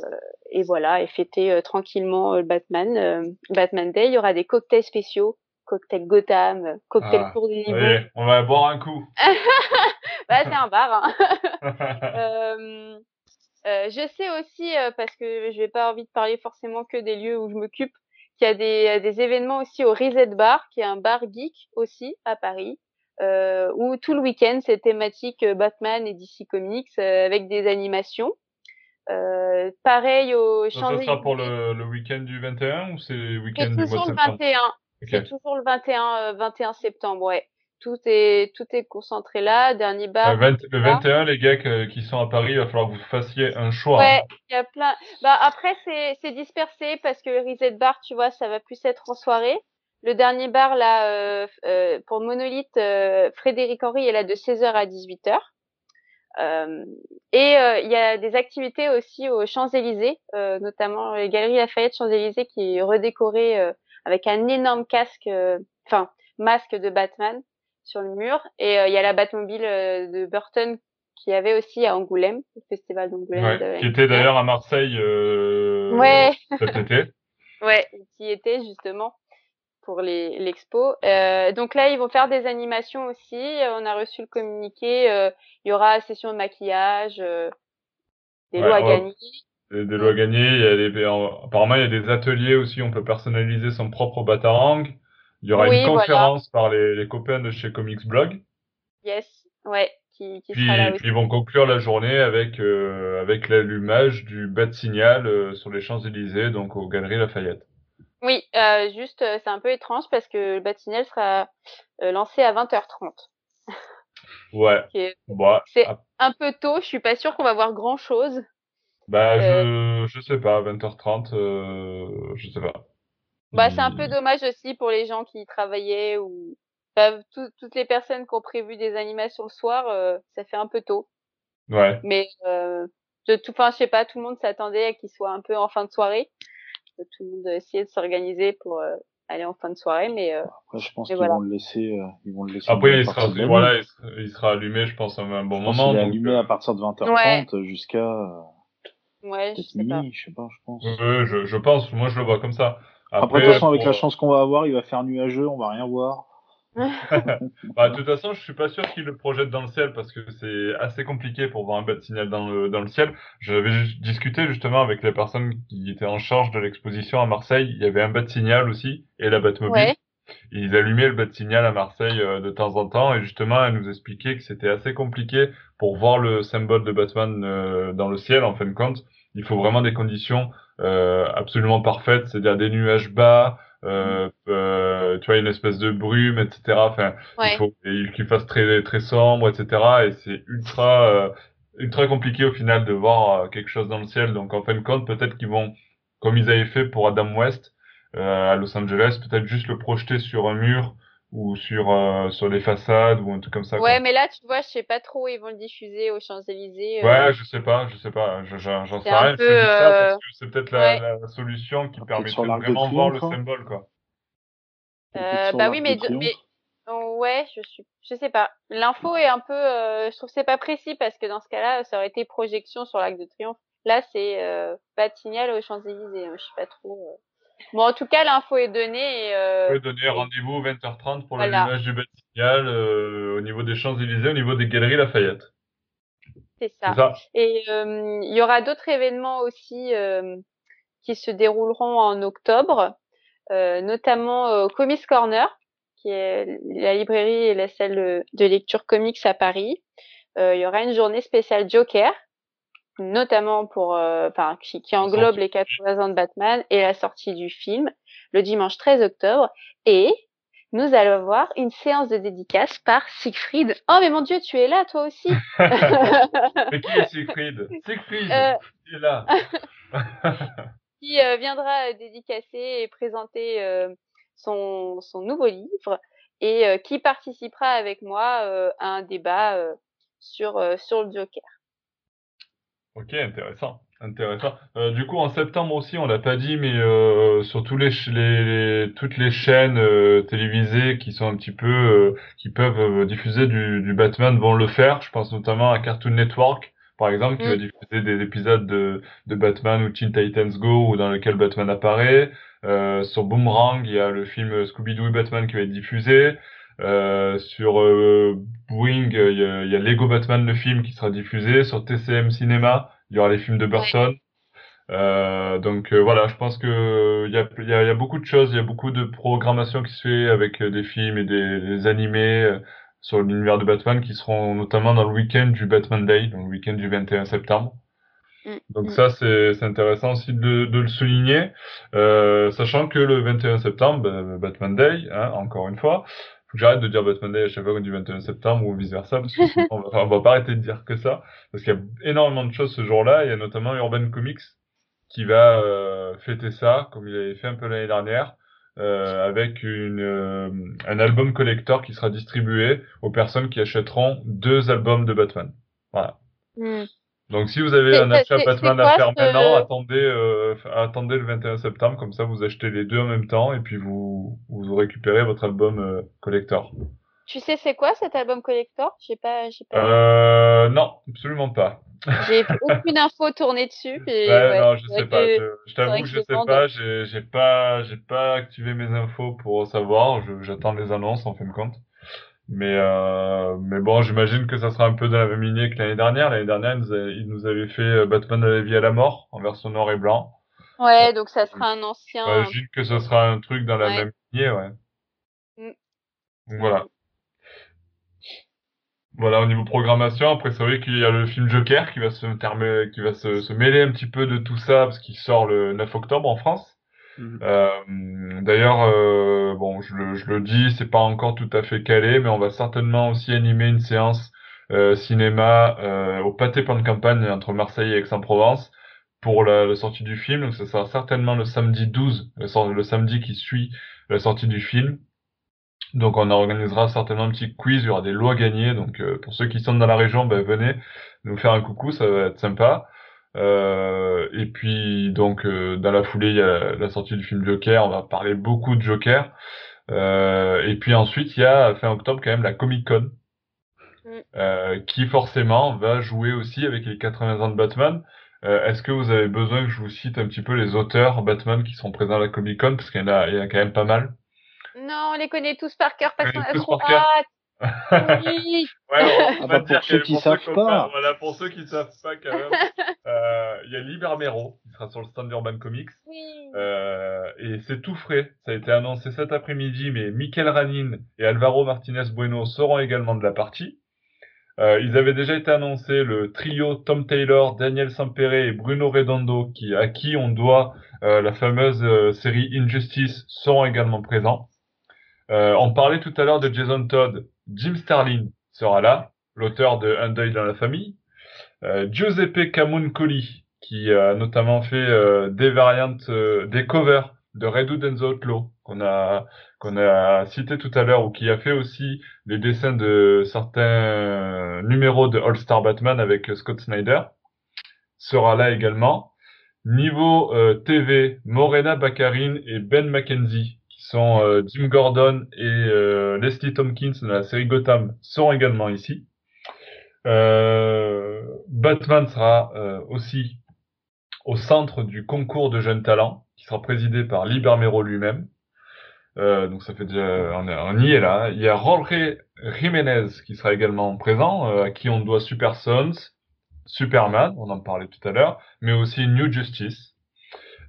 B: et voilà, et fêter tranquillement le Batman, Batman Day. Il y aura des cocktails spéciaux, cocktail Gotham, cocktail
A: ah,
B: pour niveaux.
A: Oui, on va boire un coup.
B: bah, c'est un bar. Hein. je sais aussi, parce que je vais pas envie de parler forcément que des lieux où je m'occupe, il y a des, des, événements aussi au Reset Bar, qui est un bar geek aussi à Paris, euh, où tout le week-end c'est thématique euh, Batman et DC Comics euh, avec des animations. Euh, pareil au
A: Ça, ça sera pour le, le week-end du 21 ou c'est le week-end du mois de
B: septembre?
A: le 21.
B: C'est toujours le 21, 21 septembre, ouais tout est tout est concentré là. Dernier bar.
A: Le, 21, les gars qui sont à Paris, il va falloir que vous fassiez un choix.
B: Ouais, il y a plein. Bah après c'est c'est dispersé parce que le reset bar, tu vois, ça va plus être en soirée. Le dernier bar là euh, euh, pour Monolith, euh, Frédéric Henry est là de 16h à 18h. Euh, et il y a des activités aussi aux Champs-Élysées, euh, notamment les Galeries Lafayette Champs-Élysées qui est redécorée avec un énorme casque, enfin masque de Batman sur le mur. Et euh, il y a la Batmobile euh, de Burton qui avait aussi à Angoulême, le festival d'Angoulême.
A: Ouais, qui était d'ailleurs à Marseille euh,
B: ouais.
A: cet été.
B: ouais, qui était justement pour l'expo. Euh, donc là, ils vont faire des animations aussi. On a reçu le communiqué. Euh, il y aura session de maquillage, des lots à gagner.
A: Des, des lots à gagner. Il y a des, apparemment, il y a des ateliers aussi. On peut personnaliser son propre Batarang. Il y aura une conférence par les, les, copains de chez Comics Blog.
B: Yes, ouais, qui, qui
A: puis,
B: sera là
A: aussi. Puis ils vont conclure la journée avec euh, avec l'allumage du bat signal euh, sur les Champs Élysées, donc aux Galeries Lafayette.
B: Oui, euh, juste c'est un peu étrange parce que le bat signal sera lancé à 20h30.
A: ouais.
B: Bah, c'est un peu tôt. Je suis pas sûre qu'on va voir grand chose.
A: Bah je je sais pas 20h30, je sais pas.
B: Bah, c'est un peu dommage aussi pour les gens qui travaillaient ou bah, toutes les personnes qui ont prévu des animations le soir, euh, ça fait un peu tôt.
A: Ouais.
B: Mais euh, de tout, enfin, je sais pas, tout le monde s'attendait à qu'il soit un peu en fin de soirée. Tout le monde essayait de s'organiser pour euh, aller en fin de soirée, mais euh,
C: Après, je pense qu'ils vont le laisser, euh, ils vont le laisser.
A: Après, il sera, voilà, il sera, il sera, allumé, je pense, à un bon
C: je
A: moment.
C: Il est allumé à partir de 20h30
B: ouais.
C: jusqu'à.
B: Ouais, je sais
C: minuit,
B: pas.
C: je sais pas, je pense.
A: Euh, je, je pense, moi je le vois comme ça.
C: Après, de toute façon, avec la chance qu'on va avoir, il va faire nuageux, on va rien voir.
A: bah, de toute façon, je suis pas sûr qu'il le projette dans le ciel parce que c'est assez compliqué pour voir un bat signal dans le, dans le ciel. J'avais discuté justement avec les personnes qui étaient en charge de l'exposition à Marseille. Il y avait un bat signal aussi et la Batmobile.
B: Ouais.
A: Ils allumaient le bat signal à Marseille euh, de temps en temps et justement, elle nous expliquait que c'était assez compliqué pour voir le symbole de Batman euh, dans le ciel en fin de compte. Il faut vraiment des conditions absolument parfaites, c'est-à-dire des nuages bas, euh, euh, tu vois, une espèce de brume, etc. Enfin,
B: ouais.
A: il faut qu'il fasse très très sombre, etc. Et c'est ultra euh, ultra compliqué au final de voir euh, quelque chose dans le ciel. Donc en fin de compte, peut-être qu'ils vont, comme ils avaient fait pour Adam West euh, à Los Angeles, peut-être juste le projeter sur un mur ou sur euh, sur les façades ou un truc comme ça.
B: Ouais,
A: quoi.
B: mais là, tu vois, je sais pas trop où ils vont le diffuser aux Champs-Élysées.
A: Ouais, je sais pas, je sais pas, j'en
B: C'est
A: sais rien. Je
B: peu,
A: te dis ça
B: euh,
A: parce que c'est peut-être la,
B: ouais.
A: la solution qui
C: sur
A: de vraiment voir le
C: Triomphe, hein.
A: symbole, quoi.
B: Euh, bah oui,
C: de
B: mais, de- mais ouais, je suis, je sais pas. L'info est un peu, euh, je trouve que c'est pas précis parce que dans ce cas-là, ça aurait été projection sur l'Arc de Triomphe. Là, c'est euh, pas de signal aux Champs-Élysées. hein, Je sais pas trop. Bon, en tout cas, l'info est donnée. Et, euh,
A: donner
B: et-
A: rendez-vous 20h30 pour
B: Voilà.
A: l'allumage du bâtiment euh, au niveau des Champs-Élysées, au niveau des Galeries Lafayette.
B: c'est ça.
A: ça
B: Et euh, il y aura d'autres événements aussi euh, qui se dérouleront en octobre, euh, notamment euh, Comics Corner, qui est la librairie et la salle de lecture comics à Paris. il y aura une journée spéciale Joker, notamment pour, enfin, qui, qui, englobe les 80 ans de Batman et la sortie du film le dimanche 13 octobre. Et nous allons voir une séance de dédicace par Siegfried. Oh mais mon Dieu, tu es là toi aussi.
A: mais qui est Siegfried? Siegfried, euh... il est là.
B: qui euh, viendra dédicacer et présenter euh, son, son nouveau livre et euh, qui participera avec moi à un débat sur, sur le Joker.
A: Ok, intéressant. Intéressant. Euh, du coup, en septembre aussi, on l'a pas dit, mais euh, sur tous les, les, toutes les chaînes euh, télévisées qui sont un petit peu, euh, qui peuvent euh, diffuser du, du, Batman vont le faire. Je pense notamment à Cartoon Network, par exemple, qui va mm. diffuser des épisodes de, de Batman ou Teen Titans Go, ou dans lequel Batman apparaît. sur Boomerang, il y a le film Scooby-Doo et Batman qui va être diffusé. Sur Boeing, il y, a, il y a Lego Batman le film qui sera diffusé. Sur TCM Cinéma, il y aura les films de Burton. Euh, donc euh, voilà, je pense que il y a, y, a, y a, beaucoup de choses, il y a beaucoup de programmation qui se fait avec euh, des films et des, des animés euh, sur l'univers de Batman qui seront notamment dans le week-end du Batman Day, donc le week-end du 21 septembre. Mm, donc mm. ça, c'est intéressant aussi de, de le souligner, euh, sachant que le 21 septembre, bah, Batman Day, hein, encore une fois, faut que j'arrête de dire Batman Day à chaque fois qu'on dit 21 septembre ou vice versa, parce qu'on va, on va pas arrêter de dire que ça, parce qu'il y a énormément de choses ce jour-là. Il y a notamment Urban Comics qui va euh, fêter ça, comme il avait fait un peu l'année dernière, euh, avec une, euh, un album collector qui sera distribué aux personnes qui achèteront deux albums de Batman. Voilà. Mm. Donc si vous avez un achat Batman à faire maintenant, attendez, euh, attendez le 21 septembre, comme ça vous achetez les deux en même temps et puis vous, vous récupérez votre album euh, collector.
B: Tu sais c'est quoi cet album collector? J'ai pas, j'ai pas.
A: Euh, non, absolument pas.
B: J'ai aucune info tournée dessus.
A: Et, ouais, non, je sais pas. Je, t'avoue que je, sais pas. J'ai, j'ai pas, j'ai pas activé mes infos pour savoir. j'attends les annonces en fin de compte. Mais, euh, mais bon, j'imagine que ça sera un peu dans la même lignée que l'année dernière. L'année dernière, il nous, avait, fait euh, Batman de la vie à la mort en version noir et blanc.
B: Ouais, donc ça sera un ancien.
A: J'imagine que ce sera un truc dans la même lignée, ouais. Mm. Donc, voilà. Voilà, au niveau programmation, après c'est vrai qu'il y a le film Joker qui va se, qui va se, se mêler un petit peu de tout ça parce qu'il sort le 9 octobre en France. Mhm. Euh, D'ailleurs, euh, bon, je le, je le dis, c'est pas encore tout à fait calé, mais on va certainement aussi animer une séance euh, cinéma au pâté plan de campagne entre Marseille et Aix-en-Provence pour la, sortie du film. Donc, ça sera certainement le samedi 12, le, samedi qui suit la sortie du film. Donc, on organisera certainement un petit quiz, il y aura des lots à gagner. Donc, pour ceux qui sont dans la région, ben, venez nous faire un coucou, ça va être sympa. Euh, et puis donc euh, dans la foulée il y a la sortie du film Joker, on va parler beaucoup de Joker. Euh, et puis ensuite il y a fin octobre quand même la Comic Con, mm. qui forcément va jouer aussi avec les 80 ans de Batman. Est-ce que vous avez besoin que je vous cite un petit peu les auteurs Batman qui sont présents à la Comic Con? Parce qu'il y en a, il y a quand même pas mal.
B: Non, on les connaît tous par cœur parce qu'on a trop hâte.
A: Oui. ouais, on, ah bah pour ceux qui savent pas. Voilà, pour ceux qui savent pas quand même. Euh, il y a Liber Mero qui sera sur le stand d'Urban Comics. Oui. Euh, et c'est tout frais. Ça a été annoncé cet après-midi, mais Michael Ranin et Alvaro Martinez Bueno seront également de la partie. Euh, ils avaient déjà été annoncés le trio Tom Taylor, Daniel Sampere et Bruno Redondo, qui, à qui on doit euh, la fameuse euh, série Injustice, seront également présents. Euh, on parlait tout à l'heure de Jason Todd. Jim Starlin sera là, l'auteur de Un deuil dans la famille. Euh, Giuseppe Camuncoli, qui a notamment fait euh, des variantes, euh, des covers de Red and the Outlaw, qu'on a, qu'on a cité tout à l'heure, ou qui a fait aussi les dessins de certains numéros de All-Star Batman avec Scott Snyder, sera là également. Niveau TV, Morena Baccarin et Ben McKenzie euh, Jim Gordon et euh, Leslie Tompkins de la série Gotham sont également ici. Euh, Batman sera aussi au centre du concours de jeunes talents qui sera présidé par Libermero lui-même. donc ça fait déjà on, y est là. Il y a Jorge Jiménez qui sera également présent, à qui on doit Super Sons, Superman, on en parlait tout à l'heure, mais aussi New Justice.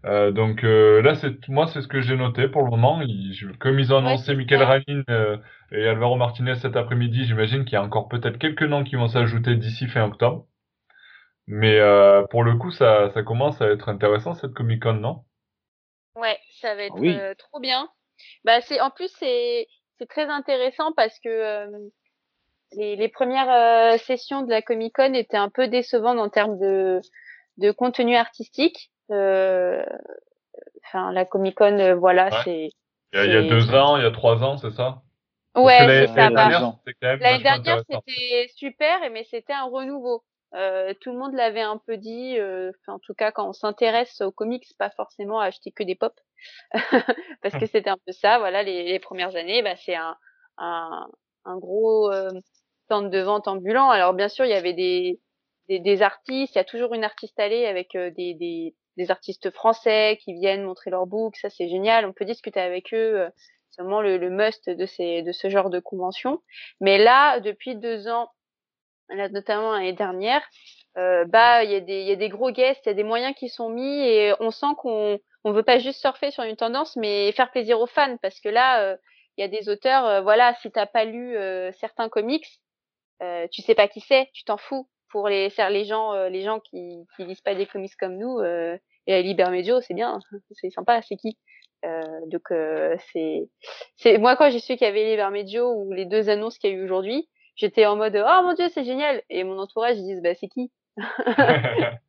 A: Euh, donc euh, là, c'est moi, c'est ce que j'ai noté pour le moment. Je- comme ils ont annoncé
B: c'est
A: Michael. Ranin euh, et Alvaro Martinez cet après-midi, j'imagine qu'il y a encore peut-être quelques noms qui vont s'ajouter d'ici fin octobre. Mais euh, pour le coup, ça, ça commence à être intéressant cette Comic Con, non?
B: Ouais, ça va être
C: oui.
B: euh, trop bien. Bah c'est en plus c'est c'est très intéressant parce que euh, les, les premières euh, sessions de la Comic Con étaient un peu décevantes en termes de de contenu artistique. Euh, Enfin la Comic Con euh, voilà
A: Ouais.
B: c'est
A: Il y a, il y a
B: c'est-
A: deux ans, il y a trois ans, c'est ça?
B: Ouais c'est ça.
A: l'année
C: bah,
A: dernière, c'était
B: super, mais c'était un renouveau. Euh, tout le monde l'avait un peu dit. euh, en tout cas, quand on s'intéresse aux comics, pas forcément à acheter que des pop, parce que c'était un peu ça. Voilà, les, les premières années, bah, c'est un, un, un gros euh, stand de vente ambulant. Alors bien sûr, il y avait des, des, des artistes. Il y a toujours une artiste allée avec des, des, des artistes français qui viennent montrer leur book. Ça, c'est génial. On peut discuter avec eux. euh, C'est vraiment le, must de ces de ce genre de convention. Mais là, depuis deux ans, là, notamment l'année dernière, euh, bah il y a des y a des gros guests, il y a des moyens qui sont mis et on sent qu'on on veut pas juste surfer sur une tendance, mais faire plaisir aux fans parce que là euh, il y a des auteurs, voilà, si t'as pas lu certains comics, tu sais pas qui c'est, tu t'en fous. Pour les les gens les gens qui qui lisent pas des comics comme nous, et Liber Medio, c'est bien, c'est sympa, c'est qui? Euh, donc euh, c'est c'est moi quand j'ai su qu'il y avait Liber Medio ou les deux annonces qu'il y a eu aujourd'hui, j'étais en mode oh mon dieu c'est génial et mon entourage ils disent bah c'est qui?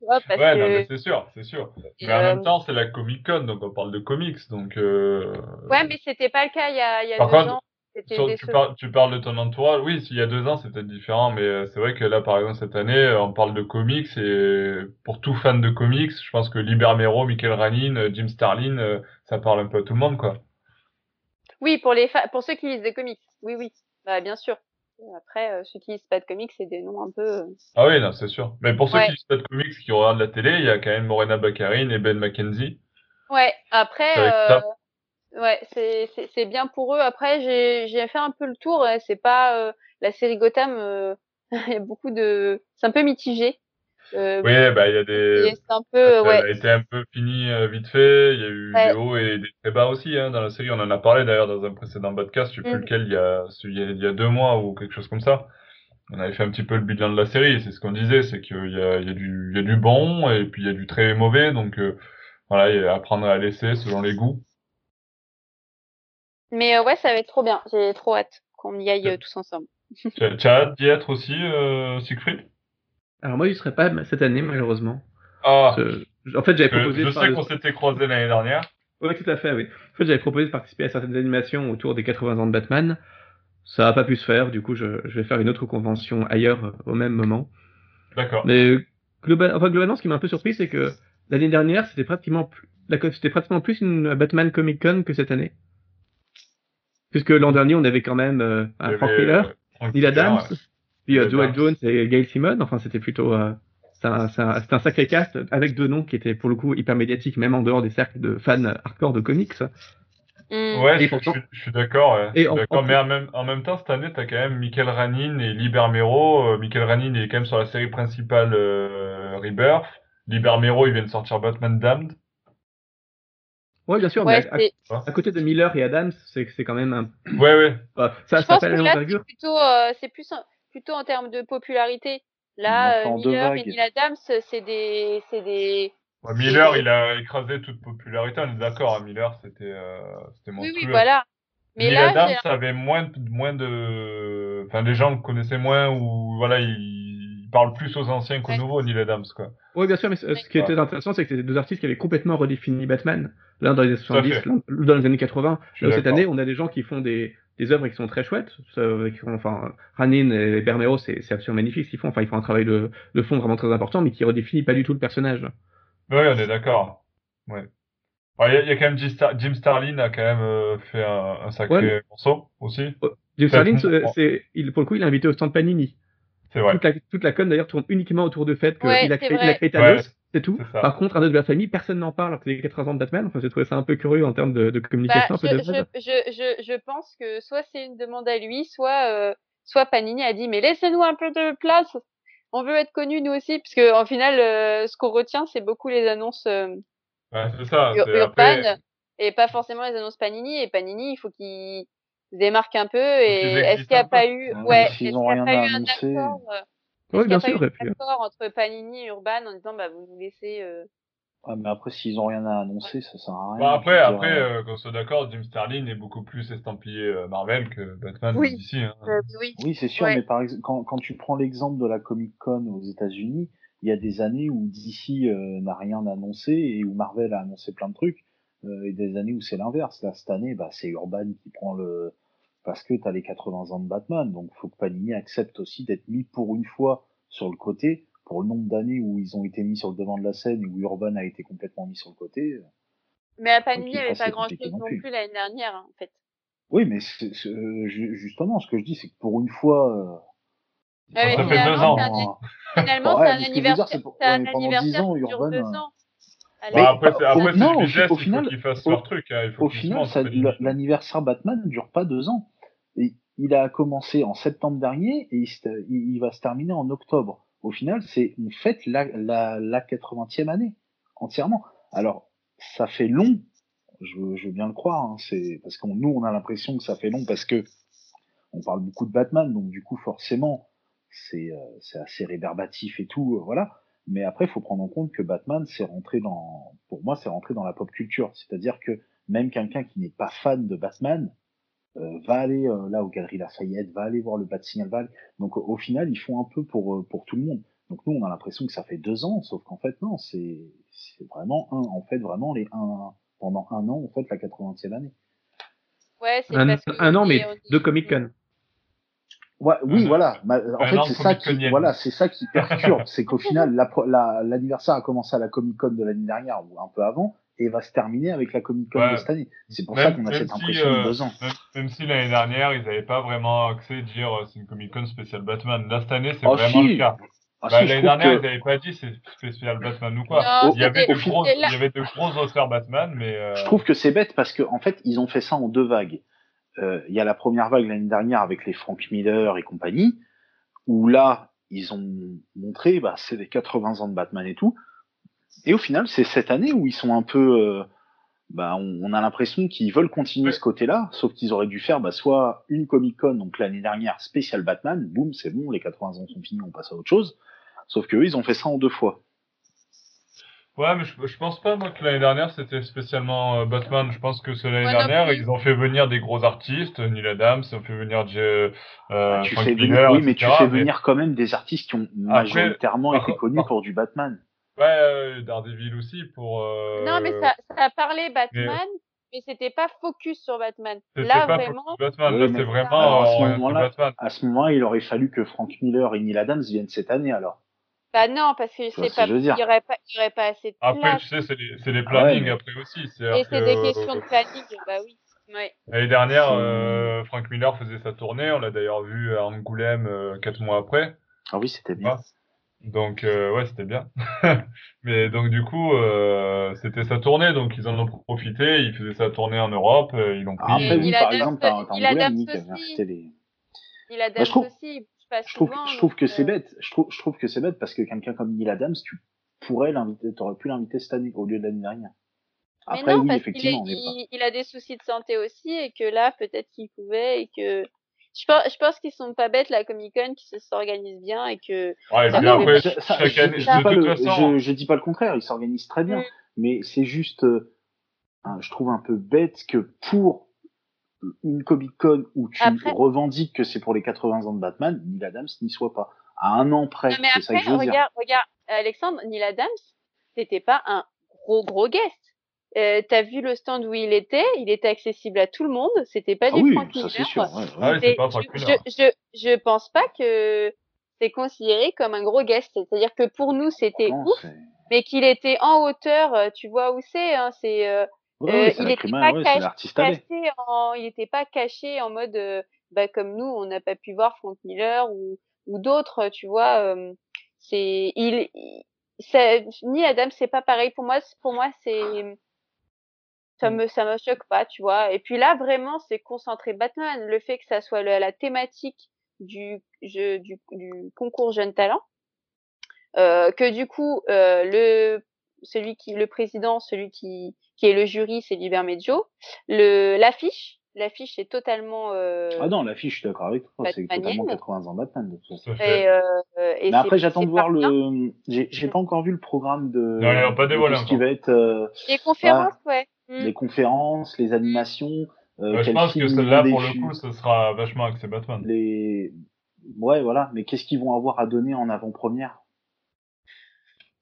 A: Ouais,
B: que
A: c'est sûr, c'est sûr.
B: et,
A: Mais en
B: euh,
A: même temps, c'est la Comic Con, donc on parle de comics, donc. Euh...
B: ouais mais c'était pas le cas il y a il y a
A: Par
B: deux
A: contre,
B: ans
A: sur- tu, parles, tu parles de ton entourage. Oui, s'il y a deux ans, c'était différent, mais euh, c'est vrai que là, par exemple, cette année, euh, on parle de comics et pour tout fan de comics, je pense que Liber Mero, Michael Ranin, euh, Jim Starlin, ça parle un peu à tout le monde, quoi.
B: oui pour les pour ceux qui lisent des comics oui oui bah bien sûr après euh, ceux qui lisent pas de comics c'est des noms un peu euh,
A: Ah oui, non, c'est sûr. Mais pour ceux
B: Ouais.
A: qui lisent pas de comics, qui regardent la télé, il y a quand même Morena Baccarin et Ben McKenzie.
B: Ouais, après, euh. Ouais, c'est bien pour eux. Après, j'ai fait un peu le tour. ouais, C'est pas euh, la série Gotham. euh, Il y a beaucoup de, c'est un peu mitigé. Euh,
A: Oui, bah, il y a des,
B: c'est un peu,
A: Elle
B: ouais,
A: a été un peu finie vite fait. Il y a eu
B: Ouais.
A: des hauts et des très bas aussi hein, dans la série. On en a parlé d'ailleurs dans un précédent podcast, je sais plus lequel, il y, a, il, y a, deux mois ou quelque chose comme ça. On avait fait un petit peu le bilan de la série. C'est ce qu'on disait, c'est qu'il y a, il y, a du, il y a du bon et puis il y a du très mauvais. Donc voilà, il y a à apprendre à laisser selon les goûts.
B: Mais euh, ouais, ça va être trop bien. J'ai trop hâte qu'on y aille euh, tous ensemble.
A: Tu as, hâte d'y être aussi, euh, Siegfried?
D: Alors moi, je serai pas cette année, malheureusement.
A: Ah,
D: Je- En fait, j'avais
A: je,
D: proposé
A: je sais qu'on s'était croisés l'année dernière.
D: Oui, tout à fait, oui. En fait, j'avais proposé de participer à certaines animations autour des 80 ans de Batman. Ça n'a pas pu se faire, du coup, je, je vais faire une autre convention ailleurs euh, au même moment.
A: D'accord.
D: Mais euh, global- enfin, globalement, ce qui m'a un peu surpris, c'est que l'année dernière, c'était pratiquement, plus... la co- c'était pratiquement plus une Batman Comic Con que cette année. Puisque l'an dernier, on avait quand même euh, un Frank Miller,
A: euh,
D: Neil Adams,
A: ouais.
D: puis euh,
A: Neil
D: Joel. Jones et Gail Simon. Enfin, c'était plutôt euh, c'est un, sacré cast avec deux noms qui étaient pour le coup hyper médiatiques, même en dehors des cercles de fans hardcore de comics.
B: Hmm.
A: Ouais,
D: Et
A: je,
D: pourtant-
A: je- je suis d'accord. Ouais.
D: Et
A: Je suis
D: en-
A: d'accord,
D: en
A: mais en même, en même temps, cette année, t'as quand même Michael Ranin et Liber Mero. Euh, Michael Ranin, est quand même sur la série principale euh, Rebirth. Liber Mero, il vient de sortir Batman Damned.
D: Ouais, bien sûr,
B: Ouais,
D: mais à, côté de Miller et Adams, c'est c'est quand même un.
A: Ouais, ouais.
D: bah, ça
B: je
D: ça
B: pense que là, c'est plutôt, euh, c'est plus, en- plutôt en termes de popularité. Là, euh, Miller et. Neil Adams, c'est des, c'est des,
A: Ouais, Miller, il a écrasé toute popularité, on est d'accord. hein, Miller, c'était euh, c'était
B: oui,
A: monstrueux.
B: oui, voilà. Mais
A: Neil
B: là,
A: Adams avait moins, de- moins de... Enfin, les gens le connaissaient moins ou... Voilà, il, il parle plus aux anciens qu'aux
B: Ouais.
A: nouveaux, Neil Adams, quoi.
D: Oui, bien sûr, mais ce ce qui était intéressant, c'est que c'était deux artistes qui avaient complètement redéfini Batman. L'un dans les années
A: Tout à
D: 70,
A: fait.
D: l'autre dans les années 80.
A: Je suis
D: Là, cette année, on a des gens qui font des, des œuvres qui sont très chouettes. Font- enfin, Ranin et Bermeo, c'est absolument magnifique ce qu'ils font. Enfin, ils font un travail de, de fond vraiment très important, mais qui redéfinit pas du tout le personnage.
A: Oui, on est d'accord. Ouais. Ouais, Il y, a- il y a quand même Jim, Star- Jim Starlin a quand même euh, fait un, un sacré
D: Ouais.
A: morceau aussi.
D: James
A: Ça,
D: Starlin, c'est, il, pour le coup, il est invité au stand Panini.
A: C'est vrai.
D: Toute, la, toute la com d'ailleurs tourne uniquement autour du fait qu'il
B: Ouais,
D: a, créé,
B: vrai.
D: il a créé Thanos,
A: Ouais,
D: c'est tout. Par contre, un autre de la famille, personne n'en parle alors que c'est les 80 ans de Batman. Enfin, j'ai trouvé ça un peu curieux en termes de, de
B: Bah,
D: communication un peu
B: je,
D: de base.
B: je, je, je, je pense que soit c'est une demande à lui, soit, euh, soit Panini a dit mais laissez-nous un peu de place, on veut être connus nous aussi, parce que en final, euh, ce qu'on retient, c'est beaucoup les annonces, euh,
A: Ouais, c'est ça.
B: Ur-
A: c'est
B: Urban
A: après-
B: et pas forcément les annonces Panini. Et Panini, il faut qu'ils se démarquent un peu. Et est-ce qu'il n'y a pas eu,
C: Ouais,
B: est-ce qu'il n'y a
C: rien
B: pas
C: à
B: eu un accord, euh,
D: Oui,
B: est-ce qu'il n'y
D: bien
B: a pas
D: sûr,
B: eu
D: aurait
B: un
D: pu.
B: accord entre Panini et Urban en disant bah vous nous laissez. euh,
C: Ouais, mais après, s'ils ont rien à annoncer, ça sert à rien.
A: Bah, après, après,
C: dire,
A: euh, qu'on soit d'accord, Jim Starlin est beaucoup plus estampillé euh, Marvel que Batman
B: Oui.
A: d'ici. Hein.
B: euh, oui.
C: Oui, c'est sûr,
B: Ouais.
C: mais par exemple, quand, quand tu prends l'exemple de la Comic Con aux États-Unis, il y a des années où DC euh, n'a rien annoncé et où Marvel a annoncé plein de trucs, euh, et des années où c'est l'inverse. Là, cette année, bah, c'est Urban qui prend le. Parce que tu as les 80 ans de Batman, donc faut que Panini accepte aussi d'être mis pour une fois sur le côté, pour le nombre d'années où ils ont été mis sur le devant de la scène et où Urban a été complètement mis sur le côté.
B: Mais à Panini, il n'y avait pas
C: c'est
B: grand
C: compliqué
B: chose
C: non plus.
B: plus l'année dernière, hein, en fait.
C: Oui, mais c'est- c'est- euh, ju- justement, ce que je dis, c'est que pour une fois. euh,
A: Ça fait
B: finalement,
A: deux ans.
B: c'est un-
C: vraiment,
B: Finalement, c'est un
C: dire,
B: anniversaire,
C: pendant
B: anniversaire
C: 10 ans,
B: qui dure
C: Urban,
B: deux
C: euh,
B: ans. Allez.
A: Bah, après, c'est, après,
C: non,
A: du
C: au,
A: business,
C: au
A: il
C: final,
A: faut qu'ils fassent
C: au-
A: leur truc. Hein. Il faut
C: au final, l'anniversaire Batman ne dure pas deux ans. Et il a commencé en septembre dernier et il, se- il- il va se terminer en octobre. Au final, c'est on fête la, la, la 80e année entièrement. Alors, ça fait long, je, veux- je veux bien le croire, hein, c'est parce que nous, on a l'impression que ça fait long parce que on parle beaucoup de Batman, donc du coup, forcément, c'est euh, c'est assez réverbatif et tout, euh, voilà. Mais après, il faut prendre en compte que Batman, c'est rentré dans, pour moi, c'est rentré dans la pop culture. C'est-à-dire que même quelqu'un qui n'est pas fan de Batman euh, va aller euh, là aux Galeries Lafayette, va aller voir le Bat Signal Val. Donc au, final, ils font un peu pour euh, pour tout le monde. Donc nous, on a l'impression que ça fait deux ans, sauf qu'en fait non, c'est c'est vraiment un, en fait vraiment les un pendant un an, en fait la 80e année.
B: Ouais, c'est
D: Un,
B: parce que
D: un an, mais
B: est- on est-
D: de Comic Con.
C: Ouais, oui,
A: Un-
C: voilà. Ma- en fait, c'est ça qui, voilà, c'est ça qui perturbe, c'est qu'au final, la pro- la- l'anniversaire a commencé à la Comic Con de l'année dernière ou un peu avant, et va se terminer avec la Comic Con
A: Ouais.
C: de cette année. C'est pour
A: Même-
C: ça qu'on a cette
A: si,
C: impression
A: euh,
C: de deux ans.
A: Même, même si l'année dernière, ils n'avaient pas vraiment accès de dire euh, c'est une Comic Con spéciale Batman. Là, cette année, c'est
C: Oh,
A: vraiment
C: si.
A: le cas.
C: Ah,
A: Bah,
C: si,
A: l'année dernière,
C: que-
A: ils n'avaient pas dit c'est spécial Batman ou quoi.
B: Non,
A: il, y avait de gros, il y avait de gros auteurs Batman, mais. euh,
C: Je trouve que c'est bête parce que en fait, ils ont fait ça en deux vagues. Euh, Il y a la première vague l'année dernière avec les Frank Miller et compagnie, où là, ils ont montré, bah, c'est les 80 ans de Batman et tout. Et au final, c'est cette année où ils sont un peu, euh, bah, on, on a l'impression qu'ils veulent continuer
A: Ouais.
C: ce côté-là, sauf qu'ils auraient dû faire, bah, soit une Comic Con, donc l'année dernière, spécial Batman, boum, c'est bon, les 80 ans sont finis, on passe à autre chose. Sauf que eux, ils ont fait ça en deux fois.
A: Ouais, mais je, je pense pas, moi, que l'année dernière, c'était spécialement euh, Batman. Je pense que c'est l'année
B: non
A: dernière, ils ont fait venir des gros artistes, Neil Adams, ils ont fait venir J- euh,
C: Bah, tu
A: Frank
C: fais venir, oui, mais tu fais venir quand même des artistes qui ont majoritairement été connus
A: par-
C: pour du Batman.
A: Ouais, euh, Daredevil aussi, pour... euh,
B: Non, mais ça, ça a parlé Batman, mais c'était pas focus sur Batman. Là,
A: pas
B: vraiment,
A: Batman,
C: Oui,
A: c'est vraiment
C: Alors, à ce moment-là-
A: Batman.
C: À ce moment-là, il aurait fallu que Frank Miller et Neil Adams viennent cette année alors.
B: Bah non, parce c'est
C: ce
B: pas, il y aurait pas, il y aurait pas assez de
A: Après,
B: place.
A: tu sais, c'est les, c'est les
C: Ah ouais,
A: plannings après aussi.
B: Et c'est des
A: que-
B: questions de planning, bah oui. Ouais.
A: L'année dernière, euh, Frank Miller faisait sa tournée. On l'a d'ailleurs vu à Angoulême euh, quatre mois après.
C: Ah oui, c'était bien.
A: Ah. Donc, euh, ouais, c'était bien. Mais donc, du coup, euh, c'était sa tournée. Donc, ils en ont profité. Ils faisaient sa tournée en Europe. euh, Ils l'ont pris.
C: Après,
B: Et
C: oui,
B: Neil
C: par exemple, Angoulême,
B: aussi.
C: invité les...
B: Il a
C: Bah, trouve-
B: aussi, il pas
C: Je trouve,
B: souvent.
C: je trouve que
B: donc,
C: c'est
B: euh,
C: bête. Je trouve, je trouve que c'est bête parce que quelqu'un comme Neil Adams, tu pourrais l'inviter, t'aurais pu l'inviter cette année au lieu de l'année dernière.
B: Mais
C: Après,
B: non,
C: oui,
B: parce est-
C: effectivement, on est pas.
B: il, il a des soucis de santé aussi et que là, peut-être qu'il pouvait et que je pense, je pense qu'ils sont pas bêtes la Comic Con, qui se s'organise bien et que
A: Ouais, et
B: Ça
A: puis
B: fait-
A: après,
C: Ça- ça,
A: chaque
C: je,
A: année,
C: je dis pas le-
A: façon.
C: je, dis pas le contraire, ils s'organisent très bien,
B: Mm.
C: mais c'est juste, euh, je trouve un peu bête que pour une Comic Con où tu
B: Après-
C: revendiques que c'est pour les 80 ans de Batman, Neil Adams n'y soit pas. À un an près, c'est ça que
B: après,
C: je veux dire.
B: regarde, regarde, Alexandre, Neil Adams, c'était pas un gros gros guest. Euh, T'as vu le stand où il était, il était accessible à tout le monde, c'était pas
C: Ah
B: du
C: oui,
B: Frank
C: ça
B: Miller.
C: c'est sûr. ouais, ouais.
A: Ah oui,
B: C'est-
A: c'est pas
B: je,
A: Frank
B: je,
A: Miller.
B: je, je pense pas que c'est considéré comme un gros guest. C'est-à-dire que pour nous, c'était ouf, mais qu'il était en hauteur, euh, tu vois où c'est, hein, c'est, euh,
C: Ouais,
B: Euh, il
C: la
B: était
C: crima-
B: pas
C: ouais,
B: caché- en, il était pas caché en mode, euh, bah, comme nous, on n'a pas pu voir Frank Miller ou, ou d'autres, tu vois, euh, c'est, il, ça- ni Adam, c'est pas pareil. Pour moi, pour moi, c'est, ça me, ça me choque pas, tu vois. Et puis là, vraiment, c'est concentré Batman. Le fait que ça soit le- la thématique du jeu, du, du concours Jeune Talent, euh, que du coup, euh, le, celui qui, le président, celui qui, qui est le jury, c'est Libermejo. Le, l'affiche, l'affiche est totalement. Euh,
C: ah non, l'affiche, je suis d'accord avec toi, c'est totalement 80 ans Batman de toute façon.
B: Et, euh, et
C: Mais après, j'attends de voir
B: bien.
C: le. J'ai pas encore vu le programme de.
A: Non, l'ont pas
C: de
A: dévoilé
C: ce qui va être euh,
B: Les conférences, ouais. Mm.
C: les conférences, les animations. euh,
A: Ouais, je pense que celle-là, pour le coup, ce sera vachement axé Batman.
C: les. Ouais, voilà. Mais qu'est-ce qu'ils vont avoir à donner en avant-première?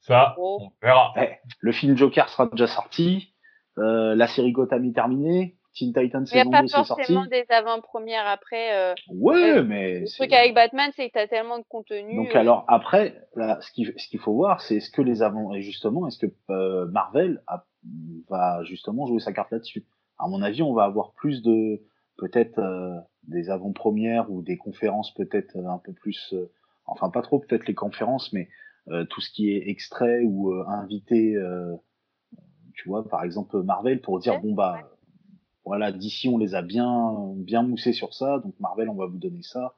A: Ça,
B: Oh.
A: on verra.
C: Eh, Le film Joker sera déjà sorti. Euh, la série Gotham est terminée. Teen Titans
B: Il n'y a
C: saison
B: pas
C: 2 c'est sorti.
B: forcément des avant-premières après. euh,
C: Ouais,
B: Euh,
C: mais.
B: Le truc avec Batman, c'est que tu as tellement de contenu.
C: Donc
B: euh,
C: alors après, là, ce qu'il ce qu'il faut voir, c'est est-ce que les avant et justement, est-ce que euh, Marvel a- va justement jouer sa carte là-dessus? À mon avis, on va avoir plus de peut-être euh, des avant-premières ou des conférences peut-être un peu plus, euh, enfin pas trop peut-être les conférences, mais euh, tout ce qui est extrait ou euh, invité, euh, tu vois, par exemple Marvel pour dire
B: Ouais,
C: bon bah voilà d'ici on les a bien bien moussés sur ça, donc Marvel on va vous donner ça.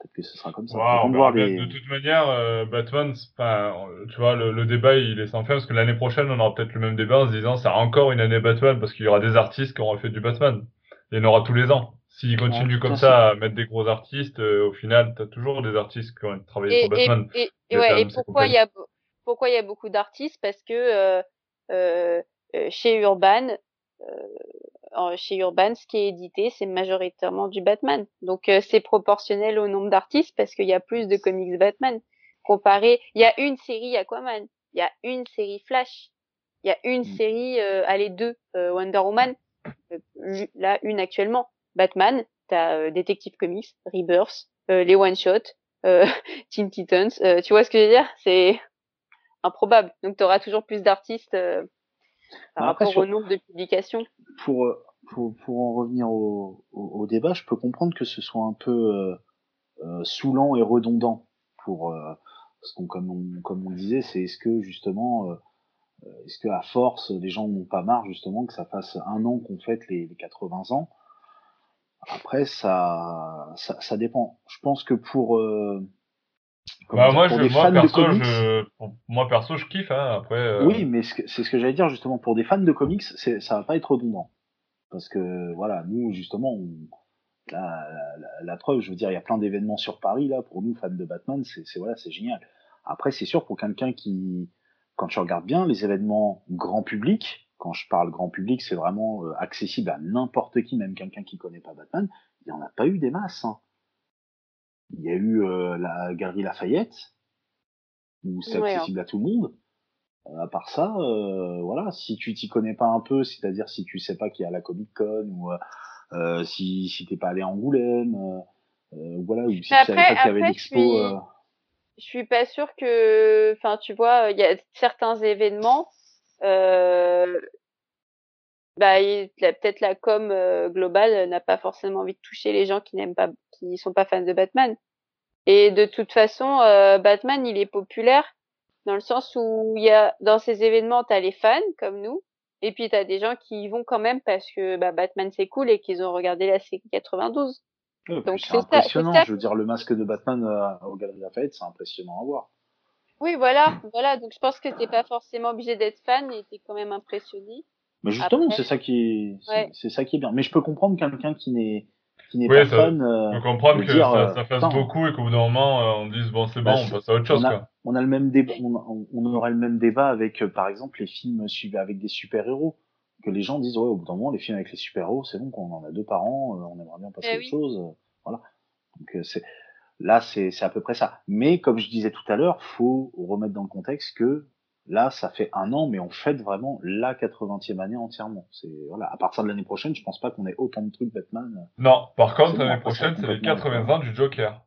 C: Peut-être que ce sera comme ça.
A: On
C: de
A: verra
C: voir
A: bien.
C: les-
A: De toute manière, euh, Batman, pas, tu vois, le, le débat, il est sans fin, parce que l'année prochaine, on aura peut-être le même débat en se disant, c'est encore une année Batman, parce qu'il y aura des artistes qui auront fait du Batman. Il y en aura tous les ans. S'ils continuent comme ça à mettre des gros artistes, euh, au final, t'as toujours des artistes qui ont travaillé
B: Et,
A: sur Batman.
B: et, et,
A: Les
B: et ouais, et
A: Adams et
B: pourquoi il y a pourquoi il y a beaucoup d'artistes? Parce que euh, chez Urban, euh, chez Urban, ce qui est édité, c'est majoritairement du Batman. Donc euh, c'est proportionnel au nombre d'artistes parce qu'il y a plus de comics Batman. Comparé, il y a une série Aquaman, il y a une série Flash, il y a une
C: Mm.
B: série, euh, allez deux, euh, Wonder Woman, euh, là une actuellement. Batman, t'as euh, Detective Comics, Rebirth, euh, les one shot, euh, Teen Titans. euh, tu vois ce que je veux dire? C'est improbable. Donc, tu auras toujours plus d'artistes euh, par
C: Bah, après,
B: rapport
C: sur-
B: au nombre de publications.
C: pour, euh, pour, pour en revenir au, au, au débat, je peux comprendre que ce soit un peu euh, saoulant et redondant pour euh, parce qu'on comme on, comme on disait, c'est est-ce que justement est-ce que à force les gens n'ont pas marre justement que ça fasse un an qu'on fête les, les 80 ans? Après ça, ça ça dépend. Je pense que pour euh,
A: Bah, moi, je, moi, perso,
C: comics,
A: je, moi, perso, je kiffe, hein. Après, euh,
C: oui, mais c'est ce que j'allais dire justement pour des fans de comics, ça va pas être redondant parce que voilà, nous justement, on, la, la, preuve, je veux dire, il y a plein d'événements sur Paris là pour nous fans de Batman, c'est voilà, c'est génial. Après, c'est sûr pour quelqu'un qui, quand tu regardes bien les événements grand public, quand je parle grand public, c'est vraiment euh, accessible à n'importe qui, même quelqu'un qui connaît pas Batman. Il y en a pas eu des masses. hein. Il y a eu euh, la Galerie Lafayette où c'est
B: Ouais,
C: accessible à tout le monde. Euh, à part ça, euh, voilà, si tu t'y connais pas un peu, c'est-à-dire si tu sais pas qu'il y a la Comic Con ou euh, si si t'es pas allé à Angoulême, euh, voilà, ou si tu savais pas qu'il y avait l'expo.
B: je suis-
C: euh,
B: Je suis pas sûre que, enfin, tu vois, il y a certains événements, bah, peut-être la com euh, globale n'a pas forcément envie de toucher les gens qui n'aiment pas, qui sont pas fans de Batman. Et de toute façon, euh, Batman, il est populaire dans le sens où il y a dans ces événements, t'as les fans comme nous, et puis t'as des gens qui y vont quand même parce que bah, Batman c'est cool et qu'ils ont regardé la série 92.
C: ouais, puis
B: Donc,
C: c'est
B: ça-
C: impressionnant.
B: ça.
C: Je veux dire, le masque de Batman euh, au Galerie Lafayette, c'est impressionnant à voir.
B: Oui, voilà, voilà. Donc je pense que t'es pas forcément obligé d'être fan et t'es quand même impressionné.
C: Mais justement,
B: Après-
C: c'est ça qui est, c'est
B: Ouais.
C: c'est ça qui est bien. Mais je peux comprendre quelqu'un qui n'est qui n'est
A: Oui,
C: pas
A: ça-
C: fan. euh,
A: Je peux comprendre
C: de
A: que
C: dire,
A: ça,
C: euh,
A: ça fasse beaucoup et qu'au bout d'un moment, euh, on dise, bon, c'est
C: Bah,
A: bon, on passe à autre chose,
C: on a-
A: quoi.
C: on a le même débat, on, on- aurait le même débat avec, euh, par exemple, les films suivis avec des super-héros. Que les gens disent, ouais, au bout d'un moment, les films avec les super-héros, c'est bon qu'on en a deux par an, euh, on aimerait bien passer
B: Eh
C: à autre
B: oui.
C: chose. euh, voilà. Donc, euh, c'est, là, c'est, c'est à peu près ça. Mais, comme je disais tout à l'heure, faut remettre dans le contexte que là, ça fait un an, mais on fête vraiment la 80e année entièrement. C'est, voilà. À partir de l'année prochaine, je pense pas qu'on ait autant de trucs Batman.
A: Non, par contre, l'année prochaine, c'est les
C: complètement
A: 80 ans du Joker.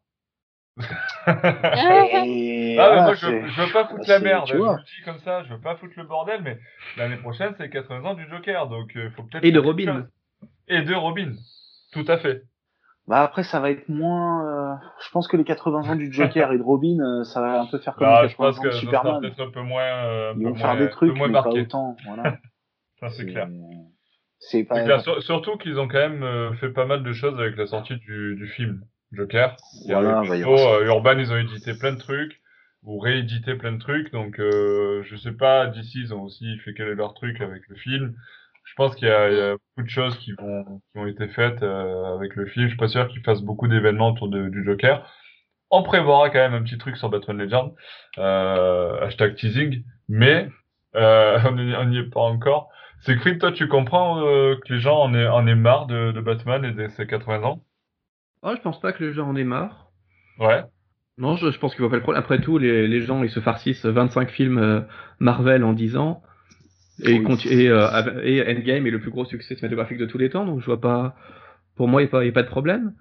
C: Et,
A: Ah,
C: voilà,
A: moi, je, je veux pas foutre la merde,
C: tu
A: je le dis comme ça, je veux pas foutre le bordel, mais l'année prochaine, c'est les 80 ans du Joker, donc il faut peut-être...
D: Et de Robin.
A: chose. Et de Robin, tout à fait.
C: Bah après ça va être moins. euh, Je pense que les 80 ans du Joker et de Robin, euh, ça va un peu faire comme
A: Bah,
C: les
A: je
C: 80
A: pense
C: ans
A: que
C: de Superman.
A: peut-être un peu moins... euh, un
C: Ils
A: peu
C: vont faire
A: moins-
C: des
A: un peu
C: trucs, mais
A: marqué.
C: pas autant. Voilà.
A: Ça, c'est clair.
C: C'est pas.
A: Clair. Sur- surtout qu'ils ont quand même euh, fait pas mal de choses avec la sortie du, du film Joker. Il y a
C: Voilà, y ça.
A: euh, Urban, ils ont édité plein de trucs. ou rééditer plein de trucs. Donc, euh, je sais pas, d'ici, ils ont aussi fait quel est leur truc avec le film. Je pense qu'il y, a beaucoup de choses qui, vont, qui ont été faites euh, avec le film. Je suis pas sûr qu'ils fassent beaucoup d'événements autour de, du Joker. On prévoira quand même un petit truc sur Batman Legend, euh, hashtag teasing, mais euh, on n'y est pas encore. C'est que toi, tu comprends que les gens en aient, en aient marre de, de Batman et de ses 80 ans?
D: Oh, je pense pas que les gens en aient marre.
A: Ouais.
D: Non, je, je pense qu'il va pas le problème. Après tout, les, les gens, ils se farcissent 25 films Marvel en 10 ans. Et,
C: Oui.
D: et, euh, et Endgame est le plus gros succès cinématographique de tous les temps, donc je vois pas. Pour moi, il n'y a, pas- a de problème.